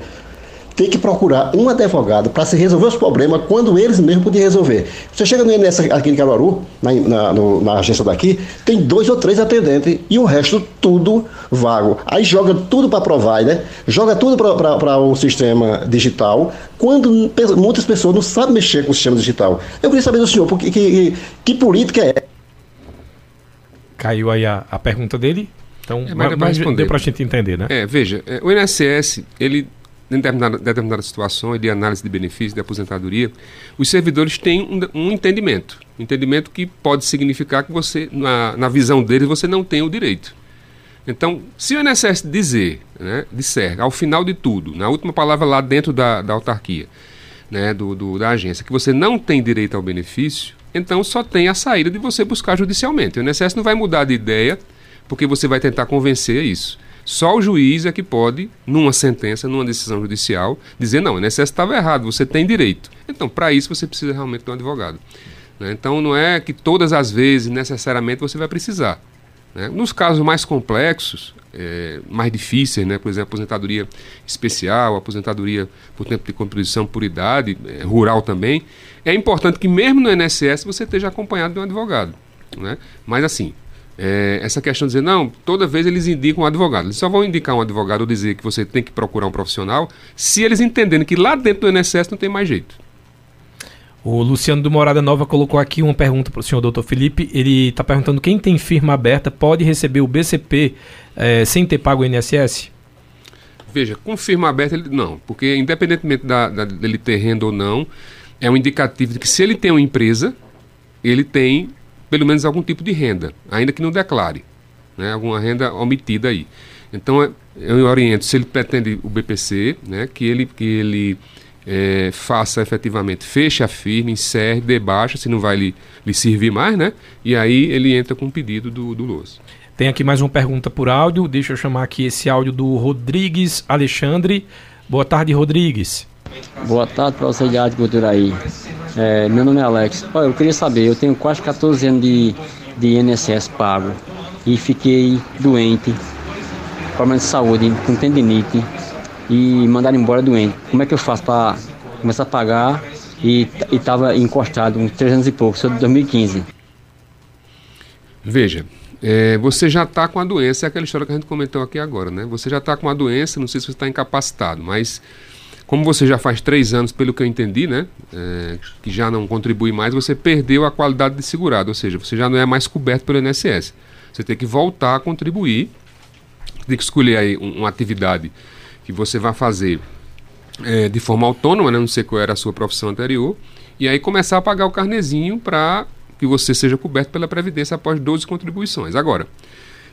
Speaker 6: tem que procurar um advogado para se resolver os problemas quando eles mesmos podem resolver. Você chega no INSS aqui em Caruaru, na, na, no, na, agência daqui, tem dois ou três atendentes e o resto tudo vago. Aí joga tudo para provar, né? Joga tudo para o sistema digital, quando muitas pessoas não sabem mexer com o sistema digital. Eu queria saber do senhor, porque, que, que, que política é
Speaker 1: caiu aí a, a pergunta dele. Então, é, mas, mas deu para a gente entender, né?
Speaker 3: É, veja, é, o INSS, ele, em determinada, determinadas situações de análise de benefícios, de aposentadoria, os servidores têm um, um entendimento. Um entendimento que pode significar que você, na, na visão deles, você não tem o direito. Então, se o INSS dizer, né, disser, ao final de tudo, na última palavra lá dentro da, da autarquia, né, do, do, da agência, que você não tem direito ao benefício, então só tem a saída de você buscar judicialmente. O INSS não vai mudar de ideia porque você vai tentar convencer isso. Só o juiz é que pode, numa sentença, numa decisão judicial, dizer: não, o INSS estava errado, você tem direito. Então, para isso, você precisa realmente de um advogado. Né? Então, não é que todas as vezes, necessariamente, você vai precisar. Né? Nos casos mais complexos, é, mais difíceis, né? por exemplo, aposentadoria especial, aposentadoria por tempo de contribuição por idade, é, rural também, é importante que mesmo no INSS você esteja acompanhado de um advogado. Né? Mas assim, é, essa questão de dizer, não, toda vez eles indicam um advogado. Eles só vão indicar um advogado ou dizer que você tem que procurar um profissional se eles entenderem que lá dentro do INSS não tem mais jeito.
Speaker 1: O Luciano do Morada Nova colocou aqui uma pergunta para o senhor doutor Felipe. Ele está perguntando quem tem firma aberta pode receber o BCP é, sem ter pago o INSS?
Speaker 3: Veja, com firma aberta, ele, não, porque independentemente da, da, dele ter renda ou não, é um indicativo de que se ele tem uma empresa, ele tem pelo menos algum tipo de renda, ainda que não declare, né, alguma renda omitida aí. Então, eu oriento, se ele pretende o BPC, né, que ele, que ele é, faça efetivamente, feche a firma, encerre, debaixa, se não vai lhe, lhe servir mais, né? E aí ele entra com o pedido do, do LOAS.
Speaker 1: Tem aqui mais uma pergunta por áudio. Deixa eu chamar aqui esse áudio do Rodrigues Alexandre. Boa tarde, Rodrigues.
Speaker 7: Boa tarde para você de agricultura aí. É, meu nome é Alex. Olha, eu queria saber, eu tenho quase 14 anos de, de INSS pago e fiquei doente, problema de saúde, com tendinite e mandaram embora doente. Como é que eu faço para começar a pagar e estava encostado uns 3 anos e pouco, sou de 2015.
Speaker 3: Veja, é, você já está com a doença, é aquela história que a gente comentou aqui agora, né? Você já está com a doença, não sei se você está incapacitado, mas como você já faz três anos, pelo que eu entendi, né? É, que já não contribui mais, você perdeu a qualidade de segurado, ou seja, você já não é mais coberto pelo INSS. Você tem que voltar a contribuir, tem que escolher aí uma atividade que você vai fazer é, de forma autônoma, né? não sei qual era a sua profissão anterior, e aí começar a pagar o carnezinho para que você seja coberto pela Previdência após 12 contribuições. Agora,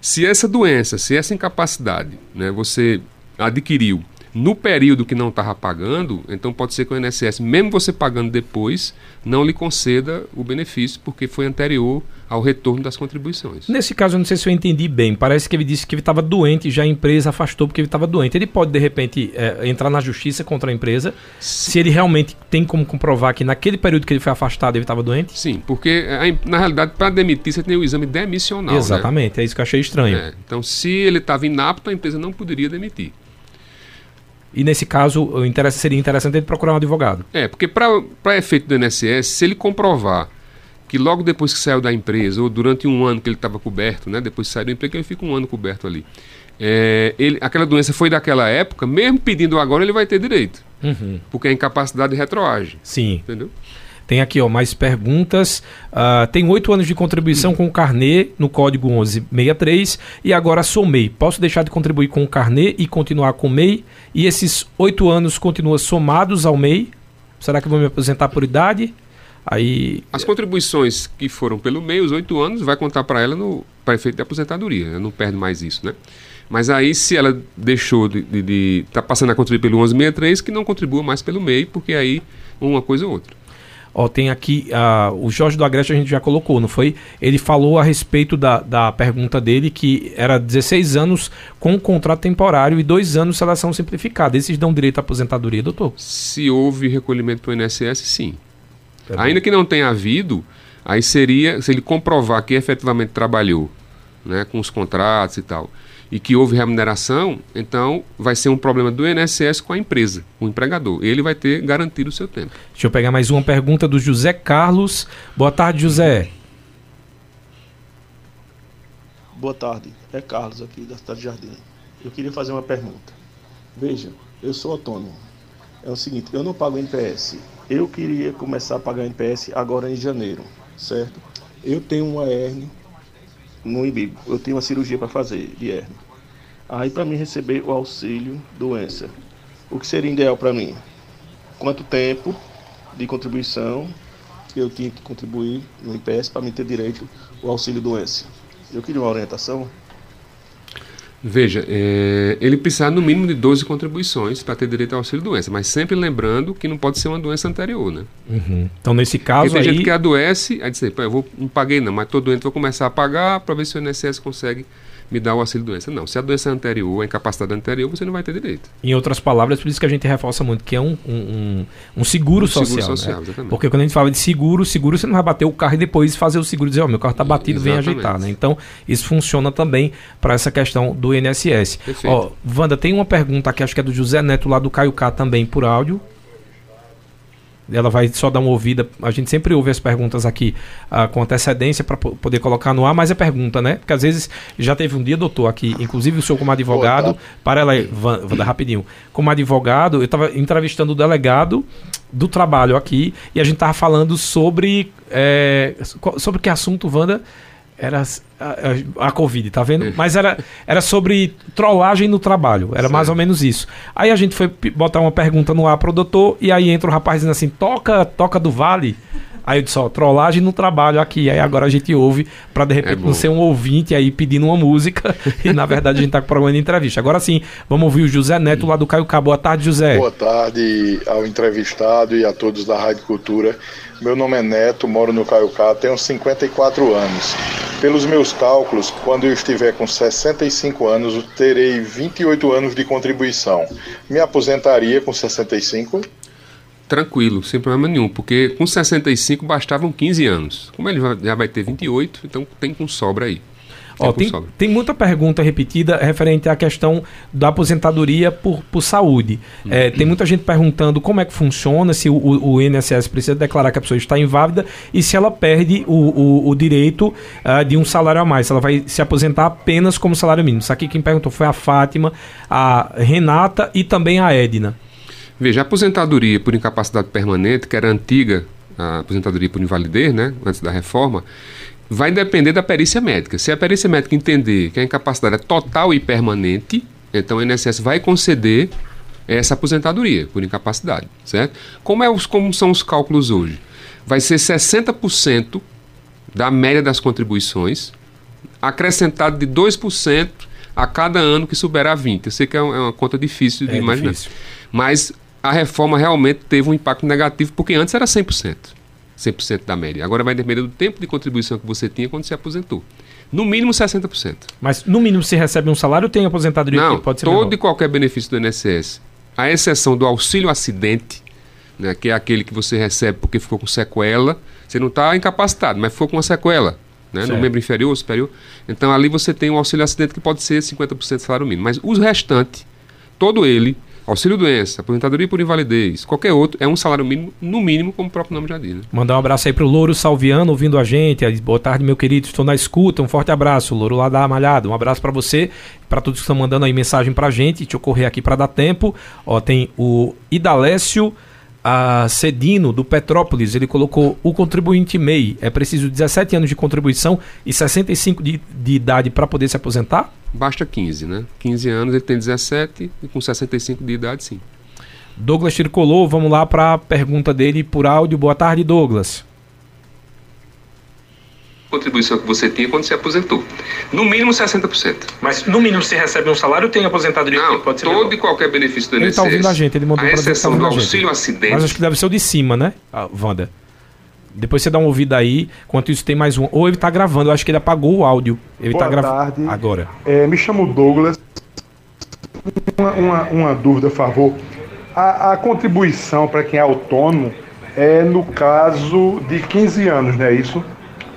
Speaker 3: se essa doença, se essa incapacidade né, você adquiriu no período que não estava pagando, então pode ser que o INSS, mesmo você pagando depois, não lhe conceda o benefício porque foi anterior ao retorno das contribuições.
Speaker 1: Nesse caso, eu não sei se eu entendi bem. Parece que ele disse que ele estava doente, já a empresa afastou porque ele estava doente. Ele pode, de repente, é, entrar na justiça contra a empresa Sim. se ele realmente tem como comprovar que naquele período que ele foi afastado ele estava doente?
Speaker 3: Sim, porque na realidade, para demitir, você tem o exame demissional.
Speaker 1: Né? Exatamente,
Speaker 3: né?
Speaker 1: é isso que eu achei estranho. É,
Speaker 3: então, se ele estava inapto, a empresa não poderia demitir.
Speaker 1: E nesse caso, seria interessante ele procurar um advogado.
Speaker 3: É, porque para efeito do INSS, se ele comprovar que logo depois que saiu da empresa, ou durante um ano que ele estava coberto, né, depois que saiu do emprego, ele fica um ano coberto ali. É, ele, aquela doença foi daquela época, mesmo pedindo agora, ele vai ter direito. Uhum. Porque a incapacidade retroage.
Speaker 1: Sim. Entendeu? Tem aqui ó, mais perguntas. Uh, tem oito anos de contribuição com o carnê no código 1163 e agora sou MEI. Posso deixar de contribuir com o carnê e continuar com o MEI? E esses oito anos continuam somados ao MEI? Será que vou me aposentar por idade? Aí...
Speaker 3: As contribuições que foram pelo meio, os oito anos, vai contar para ela no para efeito de aposentadoria. Não perde mais isso, né? Mas aí, se ela deixou de estar de, de, tá passando a contribuir pelo 1163, que não contribua mais pelo meio, porque aí uma coisa ou outra.
Speaker 1: Ó, tem aqui, uh, o Jorge do Agreste a gente já colocou, não foi? Ele falou a respeito da, da pergunta dele que era 16 anos com contrato temporário e dois anos seleção simplificada. Esses dão direito à aposentadoria, doutor?
Speaker 3: Se houve recolhimento do INSS, sim. Tá Ainda que não tenha havido, aí seria, se ele comprovar que efetivamente trabalhou, né, com os contratos e tal, e que houve remuneração, então vai ser um problema do INSS com a empresa, o empregador. Ele vai ter garantido o seu tempo.
Speaker 1: Deixa eu pegar mais uma pergunta do José Carlos. Boa tarde, José.
Speaker 8: Boa tarde, é Carlos aqui da cidade de Jardim. Eu queria fazer uma pergunta. Veja, eu sou autônomo. É o seguinte, eu não pago NPS eu queria começar a pagar NPS agora em janeiro, certo? Eu tenho uma hernia no imbigo, eu tenho uma cirurgia para fazer de hernia. Aí para mim receber o auxílio doença, o que seria ideal para mim? Quanto tempo de contribuição eu tinha que contribuir no IPS para mim ter direito ao auxílio doença? Eu queria uma orientação.
Speaker 3: Veja, é, ele precisa no mínimo de 12 contribuições para ter direito ao auxílio doença, mas sempre lembrando que não pode ser uma doença anterior, né?
Speaker 1: Uhum. Então, nesse caso
Speaker 3: Porque
Speaker 1: tem
Speaker 3: aí... gente que adoece, aí diz, eu vou, não paguei não, mas estou doente, vou começar a pagar para ver se o INSS consegue me dá o auxílio doença. Não, se a doença é anterior, a incapacidade anterior, você não vai ter direito.
Speaker 1: Em outras palavras, por isso que a gente reforça muito que é um, um, um seguro um social. Seguro social, né? exatamente. Porque quando a gente fala de seguro, seguro você não vai bater o carro e depois fazer o seguro e dizer, ó, oh, meu carro está batido, exatamente. vem ajeitar, né? Então, isso funciona também para essa questão do INSS. Perfeito. Ó, Wanda, tem uma pergunta aqui, acho que é do José Neto lá do Caio K também por áudio ela vai só dar uma ouvida. A gente sempre ouve as perguntas aqui uh, com antecedência para poder colocar no ar, mas é pergunta, né? Porque às vezes já teve um dia, doutor, aqui, inclusive o senhor como advogado, tá. para ela, dar rapidinho. Como advogado, eu estava entrevistando o delegado do trabalho aqui e a gente estava falando sobre. É, sobre que assunto, Wanda? Era a, a, Covid, tá vendo? Mas era, era sobre trollagem no trabalho. Era certo. mais ou menos isso. Aí a gente foi botar uma pergunta no ar pro doutor, e aí entra o rapaz dizendo assim: toca, toca do vale. Aí eu disse, ó, trollagem no trabalho aqui. Aí agora a gente ouve para de repente é não ser um ouvinte aí pedindo uma música. *laughs* e na verdade a gente tá com o programa de entrevista. Agora sim, vamos ouvir o José Neto lá do Caio Cabo. Boa tarde, José.
Speaker 9: Boa tarde ao entrevistado e a todos da Rádio Cultura. Meu nome é Neto, moro no Caiucá, tenho 54 anos. Pelos meus cálculos, quando eu estiver com 65 anos, terei 28 anos de contribuição. Me aposentaria com 65?
Speaker 3: Tranquilo, sem problema nenhum, porque com 65 bastavam 15 anos. Como ele já vai ter 28, então tem com sobra aí.
Speaker 1: Ó, tem, tem, muita pergunta repetida referente à questão da aposentadoria por, por saúde. Uhum. É, tem muita gente perguntando como é que funciona, se o, o, INSS precisa declarar que a pessoa está inválida e se ela perde o, o, o direito uh, de um salário a mais. Se ela vai se aposentar apenas como salário mínimo. Isso aqui quem perguntou foi a Fátima, a Renata e também a Edna.
Speaker 3: Veja, a aposentadoria por incapacidade permanente, que era antiga, a aposentadoria por invalidez, né, antes da reforma, vai depender da perícia médica. Se a perícia médica entender que a incapacidade é total e permanente, então o INSS vai conceder essa aposentadoria por incapacidade, certo? Como, é os, como são os cálculos hoje? Vai ser 60% da média das contribuições, acrescentado de 2% a cada ano que superar 20. Eu sei que é uma, é conta difícil de é imaginar. Difícil. Mas a reforma realmente teve um impacto negativo, porque antes era 100%. 100% da média. Agora vai depender do tempo de contribuição que você tinha quando se aposentou. No mínimo 60%.
Speaker 1: Mas no mínimo se recebe um salário ou tem aposentadoria
Speaker 3: Não, que pode ser todo menor? e qualquer benefício do INSS. A exceção do auxílio acidente, né, que é aquele que você recebe porque ficou com sequela, você não está incapacitado, mas ficou com uma sequela. Né, no membro inferior ou superior. Então ali você tem um auxílio acidente que pode ser 50% do salário mínimo. Mas o restante, todo ele, auxílio doença, aposentadoria por invalidez, qualquer outro, é um salário mínimo, no mínimo, como o próprio nome já diz. Né?
Speaker 1: Mandar um abraço aí pro Louro Salviano ouvindo a gente. Boa tarde, meu querido, estou na escuta. Um forte abraço, Louro lá da Malhada. Um abraço para você, para todos que estão mandando aí mensagem pra gente. Te ocorrer aqui para dar tempo. Ó, tem o Idalécio a Cedino, do Petrópolis, ele colocou o contribuinte MEI. É preciso 17 anos de contribuição e 65 de, de idade para poder se aposentar?
Speaker 3: Basta 15, né? 15 anos, ele tem 17 e com 65 de idade, sim.
Speaker 1: Douglas Circolou, vamos lá para a pergunta dele por áudio. Boa tarde, Douglas
Speaker 3: contribuição que você tinha quando se aposentou. No mínimo 60%.
Speaker 1: Mas no mínimo você recebe um salário ou tem aposentadoria?
Speaker 3: Não, pode ser todo e qualquer benefício do
Speaker 1: INSS. Ele está ouvindo a gente, ele mandou
Speaker 3: para exceção
Speaker 1: tá
Speaker 3: do auxílio acidente.
Speaker 1: Mas acho que deve ser o de cima, né, ah, Wanda? Depois você dá uma ouvida aí, enquanto isso tem mais um. Ou ele está gravando, eu acho que ele apagou o áudio. Ele está gravando. Agora.
Speaker 10: É, me chamo Douglas. Uma, uma, uma dúvida, por favor. A, a contribuição para quem é autônomo é no caso de 15 anos, não é isso?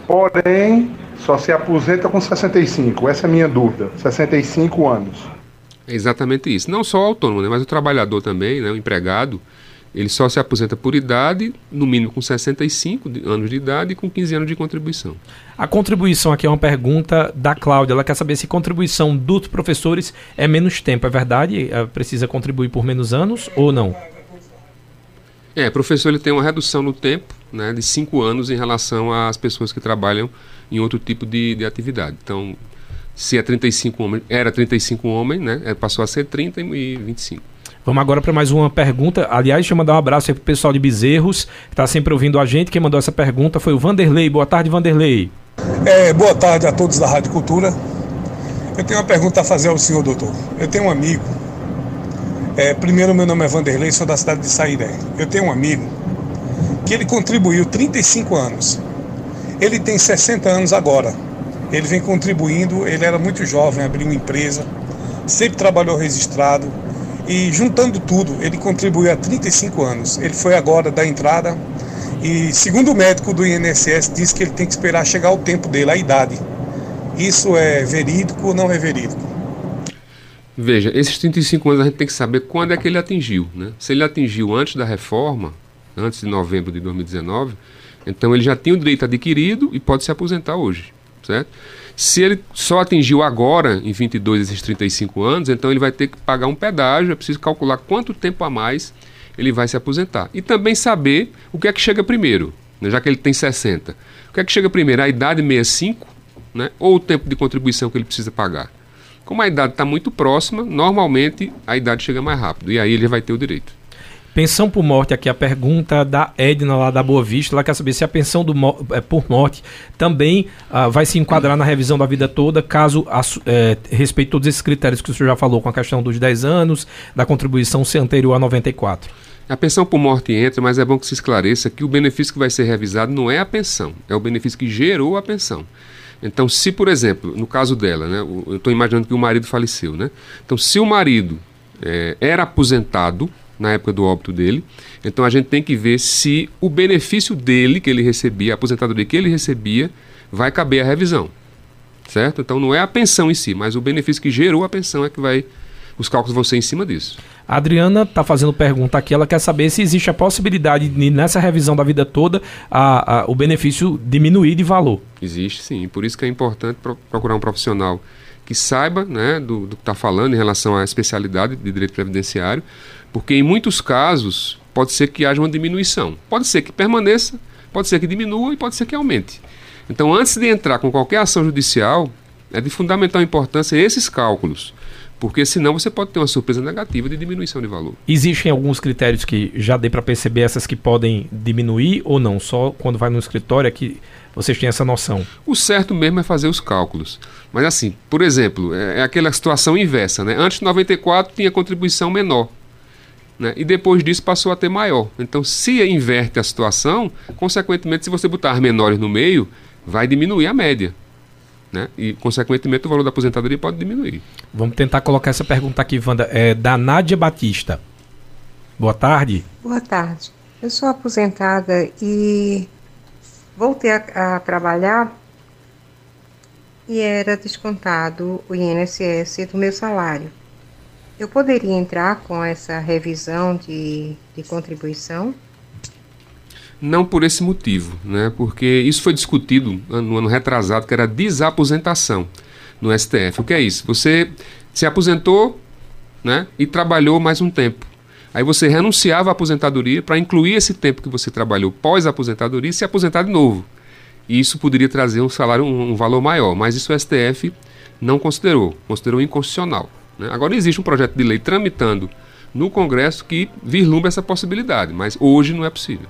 Speaker 10: Porém só se aposenta com 65. Essa é a minha dúvida. 65 anos.
Speaker 3: É exatamente isso. Não só o autônomo, né, mas o trabalhador também, né, o empregado, ele só se aposenta por idade, no mínimo com 65 anos de idade e com 15 anos de contribuição.
Speaker 1: A contribuição aqui é uma pergunta da Cláudia. Ela quer saber se contribuição dos professores é menos tempo. É verdade? É, precisa contribuir por menos anos ou não?
Speaker 3: É, professor ele tem uma redução no tempo né, de 5 anos em relação às pessoas que trabalham em outro tipo de, de atividade. Então, se é 35 homens, era 35 homens, né, é, passou a ser 30 e 25.
Speaker 1: Vamos agora para mais uma pergunta. Aliás, deixa eu mandar um abraço aí pro pessoal de Bezerros, que está sempre ouvindo a gente. Quem mandou essa pergunta foi o Vanderlei. Boa tarde, Vanderlei.
Speaker 11: É, boa tarde a todos da Rádio Cultura. Eu tenho uma pergunta a fazer ao senhor, doutor. Eu tenho um amigo é, primeiro, meu nome é Vanderlei, sou da cidade de Sairé. Eu tenho um amigo que ele contribuiu 35 anos. Ele tem 60 anos agora. Ele vem contribuindo, ele era muito jovem, abriu uma empresa, sempre trabalhou registrado e juntando tudo, ele contribuiu há 35 anos. Ele foi agora da entrada e, segundo o médico do INSS, diz que ele tem que esperar chegar o tempo dele, a idade. Isso é verídico ou não é verídico?
Speaker 3: Veja, esses 35 anos a gente tem que saber quando é que ele atingiu. Né? Se ele atingiu antes da reforma, antes de novembro de 2019, então ele já tinha o direito adquirido e pode se aposentar hoje. Certo? Se ele só atingiu agora, em 22 esses 35 anos, então ele vai ter que pagar um pedágio, é preciso calcular quanto tempo a mais ele vai se aposentar. E também saber o que é que chega primeiro, né? já que ele tem 60. O que é que chega primeiro, a idade 65 né? ou o tempo de contribuição que ele precisa pagar? Como a idade está muito próxima, normalmente a idade chega mais rápido e aí ele vai ter o direito.
Speaker 1: Pensão por morte, aqui a pergunta da Edna lá da Boa Vista, ela quer saber se a pensão do, é, por morte também uh, vai se enquadrar na revisão da vida toda, caso é, respeite todos esses critérios que o senhor já falou, com a questão dos 10 anos, da contribuição ser anterior a 94.
Speaker 3: A pensão por morte entra, mas é bom que se esclareça que o benefício que vai ser revisado não é a pensão, é o benefício que gerou a pensão. Então, se, por exemplo, no caso dela, né, eu estou imaginando que o marido faleceu, né? Então, se o marido é, era aposentado, na época do óbito dele. Então a gente tem que ver se o benefício dele que ele recebia, a aposentadoria que ele recebia, vai caber à revisão. Certo? Então não é a pensão em si, mas o benefício que gerou a pensão é que vai. Os cálculos vão ser em cima disso.
Speaker 1: A Adriana está fazendo pergunta aqui, ela quer saber se existe a possibilidade de, nessa revisão da vida toda, a, a, o benefício diminuir de valor.
Speaker 3: Existe sim, por isso que é importante pro, procurar um profissional que saiba né, do, do que está falando em relação à especialidade de direito previdenciário, porque em muitos casos pode ser que haja uma diminuição. Pode ser que permaneça, pode ser que diminua e pode ser que aumente. Então, antes de entrar com qualquer ação judicial, é de fundamental importância esses cálculos. Porque senão você pode ter uma surpresa negativa de diminuição de valor.
Speaker 1: Existem alguns critérios que já dê para perceber essas que podem diminuir ou não? Só quando vai no escritório é que vocês têm essa noção?
Speaker 3: O certo mesmo é fazer os cálculos. Mas assim, por exemplo, é, é aquela situação inversa, né? Antes de 94 tinha contribuição menor. Né? E depois disso passou a ter maior. Então, se inverte a situação, consequentemente, se você botar menores no meio, vai diminuir a média. Né? E, consequentemente, o valor da aposentadoria pode diminuir.
Speaker 1: Vamos tentar colocar essa pergunta aqui, Wanda. É da Nádia Batista. Boa tarde.
Speaker 12: Boa tarde. Eu sou aposentada e voltei a, a trabalhar e era descontado o INSS do meu salário. Eu poderia entrar com essa revisão de, de contribuição?
Speaker 3: Não por esse motivo, né? porque isso foi discutido no ano retrasado, que era desaposentação no STF. O que é isso? Você se aposentou né, e trabalhou mais um tempo. Aí você renunciava à aposentadoria para incluir esse tempo que você trabalhou pós-aposentadoria e se aposentar de novo. E isso poderia trazer um salário, um, um valor maior, mas isso o STF não considerou, considerou inconstitucional. Né? Agora existe um projeto de lei tramitando no Congresso que vislumbra essa possibilidade, mas hoje não é possível.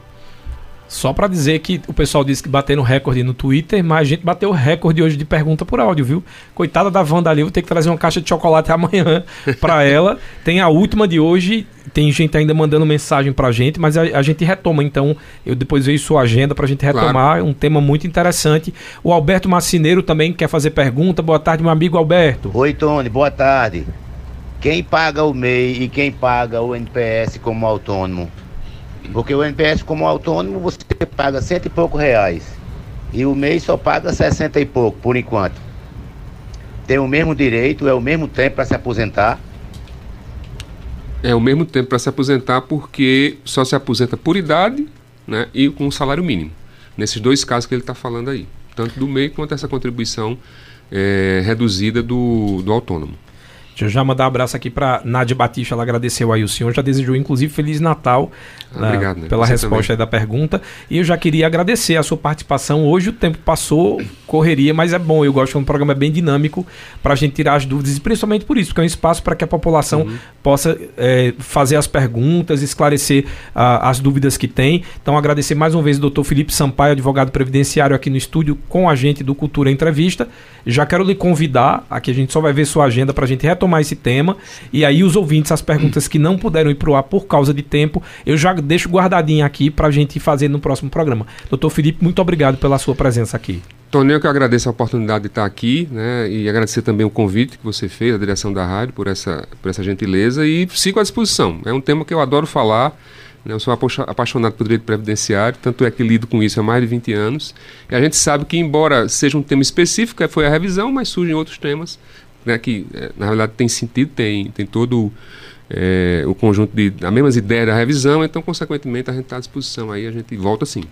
Speaker 1: Só para dizer que o pessoal disse que bateram recorde no Twitter, mas a gente bateu o recorde hoje de pergunta por áudio, viu? Coitada da Wanda ali, vou ter que trazer uma caixa de chocolate *laughs* amanhã para ela. Tem a última de hoje, tem gente ainda mandando mensagem pra gente, mas a, a gente retoma, então eu depois vejo sua agenda pra gente retomar, claro. um tema muito interessante. O Alberto Macineiro também quer fazer pergunta. Boa tarde, meu amigo Alberto.
Speaker 13: Oi, Tony, boa tarde. Quem paga o MEI e quem paga o NPS como autônomo? Porque o NPS como autônomo você paga cento e pouco reais. E o mês só paga sessenta e pouco, por enquanto. Tem o mesmo direito, é o mesmo tempo para se aposentar.
Speaker 3: É o mesmo tempo para se aposentar porque só se aposenta por idade né, e com um salário mínimo. Nesses dois casos que ele está falando aí. Tanto do MEI quanto essa contribuição é, reduzida do, do autônomo.
Speaker 1: Deixa eu já mandar um abraço aqui para Nádia Batista, ela agradeceu aí o senhor, já desejou inclusive Feliz Natal ah, né, obrigado, né? pela resposta da pergunta. E eu já queria agradecer a sua participação. Hoje o tempo passou, correria, mas é bom. Eu gosto quando o programa é bem dinâmico para a gente tirar as dúvidas, e principalmente por isso, porque é um espaço para que a população uhum. possa é, fazer as perguntas, esclarecer as dúvidas que tem. Então, agradecer mais uma vez o doutor Felipe Sampaio, advogado previdenciário, aqui no estúdio com a gente do Cultura Entrevista. Já quero lhe convidar, aqui a gente só vai ver sua agenda para a gente retomar esse tema. E aí, os ouvintes, as perguntas que não puderam ir para o ar por causa de tempo, eu já deixo guardadinho aqui para a gente fazer no próximo programa. Doutor Felipe, muito obrigado pela sua presença aqui.
Speaker 3: Tony, eu que agradeço a oportunidade de estar aqui, né, e agradecer também o convite que você fez, a direção da rádio, por essa, por essa gentileza, e sigo à disposição. É um tema que eu adoro falar, né, eu sou apaixonado por direito previdenciário, tanto é que lido com isso há mais de 20 anos, e a gente sabe que, embora seja um tema específico, foi a revisão, mas surgem outros temas, né, que é, na realidade tem sentido, tem, tem todo é, o conjunto de as mesmas ideias da revisão, então, consequentemente, a gente está à disposição aí, a gente volta sim.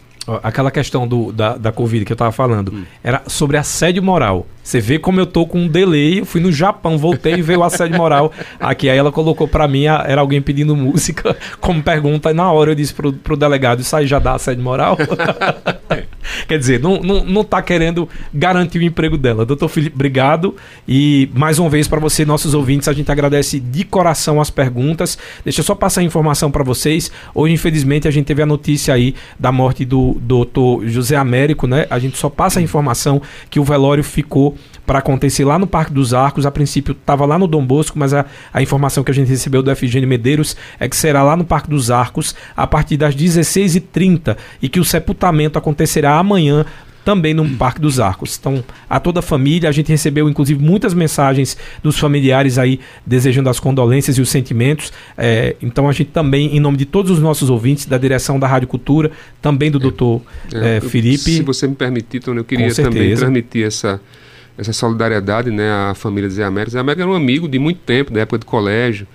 Speaker 1: Aquela questão do, da, da Covid que eu estava falando, hum. era sobre assédio moral. Você vê como eu tô com um delay, eu fui no Japão, voltei e veio o assédio moral aqui. Aí ela colocou para mim, era alguém pedindo música *laughs* como pergunta, e na hora eu disse pro, pro delegado, isso aí já dá assédio moral? *laughs* Quer dizer, não, não, não tá querendo garantir o emprego dela. Doutor Felipe, obrigado. E mais uma vez para você, nossos ouvintes, a gente agradece de coração as perguntas. Deixa eu só passar a informação para vocês. Hoje, infelizmente, a gente teve a notícia aí da morte do doutor José Américo, né? A gente só passa a informação que o velório ficou para acontecer lá no Parque dos Arcos. A princípio estava lá no Dom Bosco, mas a, a informação que a gente recebeu do FGN Medeiros é que será lá no Parque dos Arcos a partir das 16h30 e que o sepultamento acontecerá amanhã também no Parque dos Arcos. Então, a toda a família, a gente recebeu inclusive muitas mensagens dos familiares aí desejando as condolências e os sentimentos. É, então, a gente também, em nome de todos os nossos ouvintes, da direção da Rádio Cultura, também do doutor é, é, Felipe.
Speaker 3: Se você me permitir, Tony, eu queria também transmitir essa essa solidariedade né, à família Zé Américo. Zé Américo era um amigo de muito tempo, da época de colégio.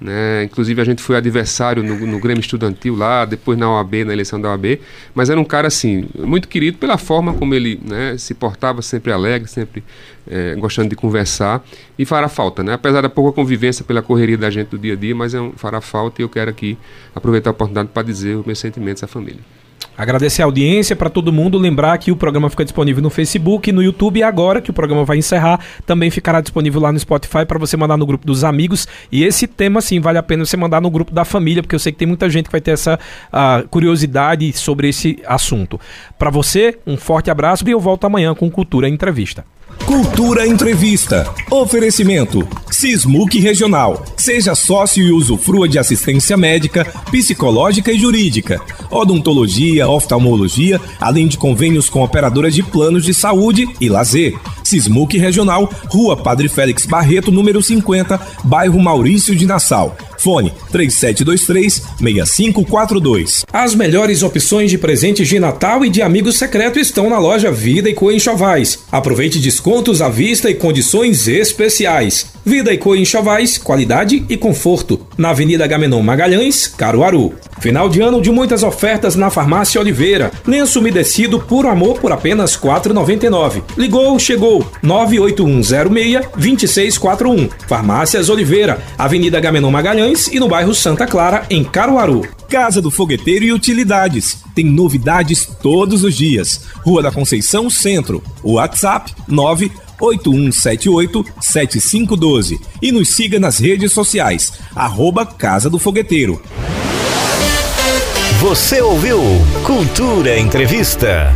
Speaker 3: Né? Inclusive a gente foi adversário no, no, Grêmio Estudantil lá, depois na OAB, na eleição da OAB, mas era um cara assim, muito querido pela forma como ele né, se portava, sempre alegre, sempre é, gostando de conversar, e fará falta, né? Apesar da pouca convivência pela correria da gente do dia a dia, mas é um, fará falta e eu quero aqui aproveitar a oportunidade para dizer os meus sentimentos à família.
Speaker 1: Agradecer a audiência para todo mundo. Lembrar que o programa fica disponível no Facebook, no YouTube e agora que o programa vai encerrar, também ficará disponível lá no Spotify para você mandar no grupo dos amigos. E esse tema, sim, vale a pena você mandar no grupo da família, porque eu sei que tem muita gente que vai ter essa uh, curiosidade sobre esse assunto. Para você, um forte abraço e eu volto amanhã com Cultura Entrevista.
Speaker 2: Cultura Entrevista. Oferecimento. Sismuc Regional. Seja sócio e usufrua de assistência médica, psicológica e jurídica, odontologia, oftalmologia, além de convênios com operadoras de planos de saúde e lazer. Sismuc Regional, Rua Padre Félix Barreto, número 50, bairro Maurício de Nassau. Fone 3723-6542.
Speaker 1: As melhores opções de presentes de Natal e de amigo secreto estão na loja Vida e Co Enxovais. Aproveite descontos à vista e condições especiais. Vida e Co Enxovais, qualidade e conforto. Na Avenida Gamenon Magalhães, Caruaru. Final de ano de muitas ofertas na Farmácia Oliveira. Lenço umedecido por amor por apenas R$ 4,99. Ligou, chegou. 98106-2641. Farmácias Oliveira, Avenida Gamenon Magalhães e no bairro Santa Clara, em Caruaru.
Speaker 2: Casa do Fogueteiro e Utilidades. Tem novidades todos os dias. Rua da Conceição Centro. WhatsApp 9 8178-7512 e nos siga nas redes sociais, arroba Casa do Fogueteiro.
Speaker 14: Você ouviu Cultura Entrevista.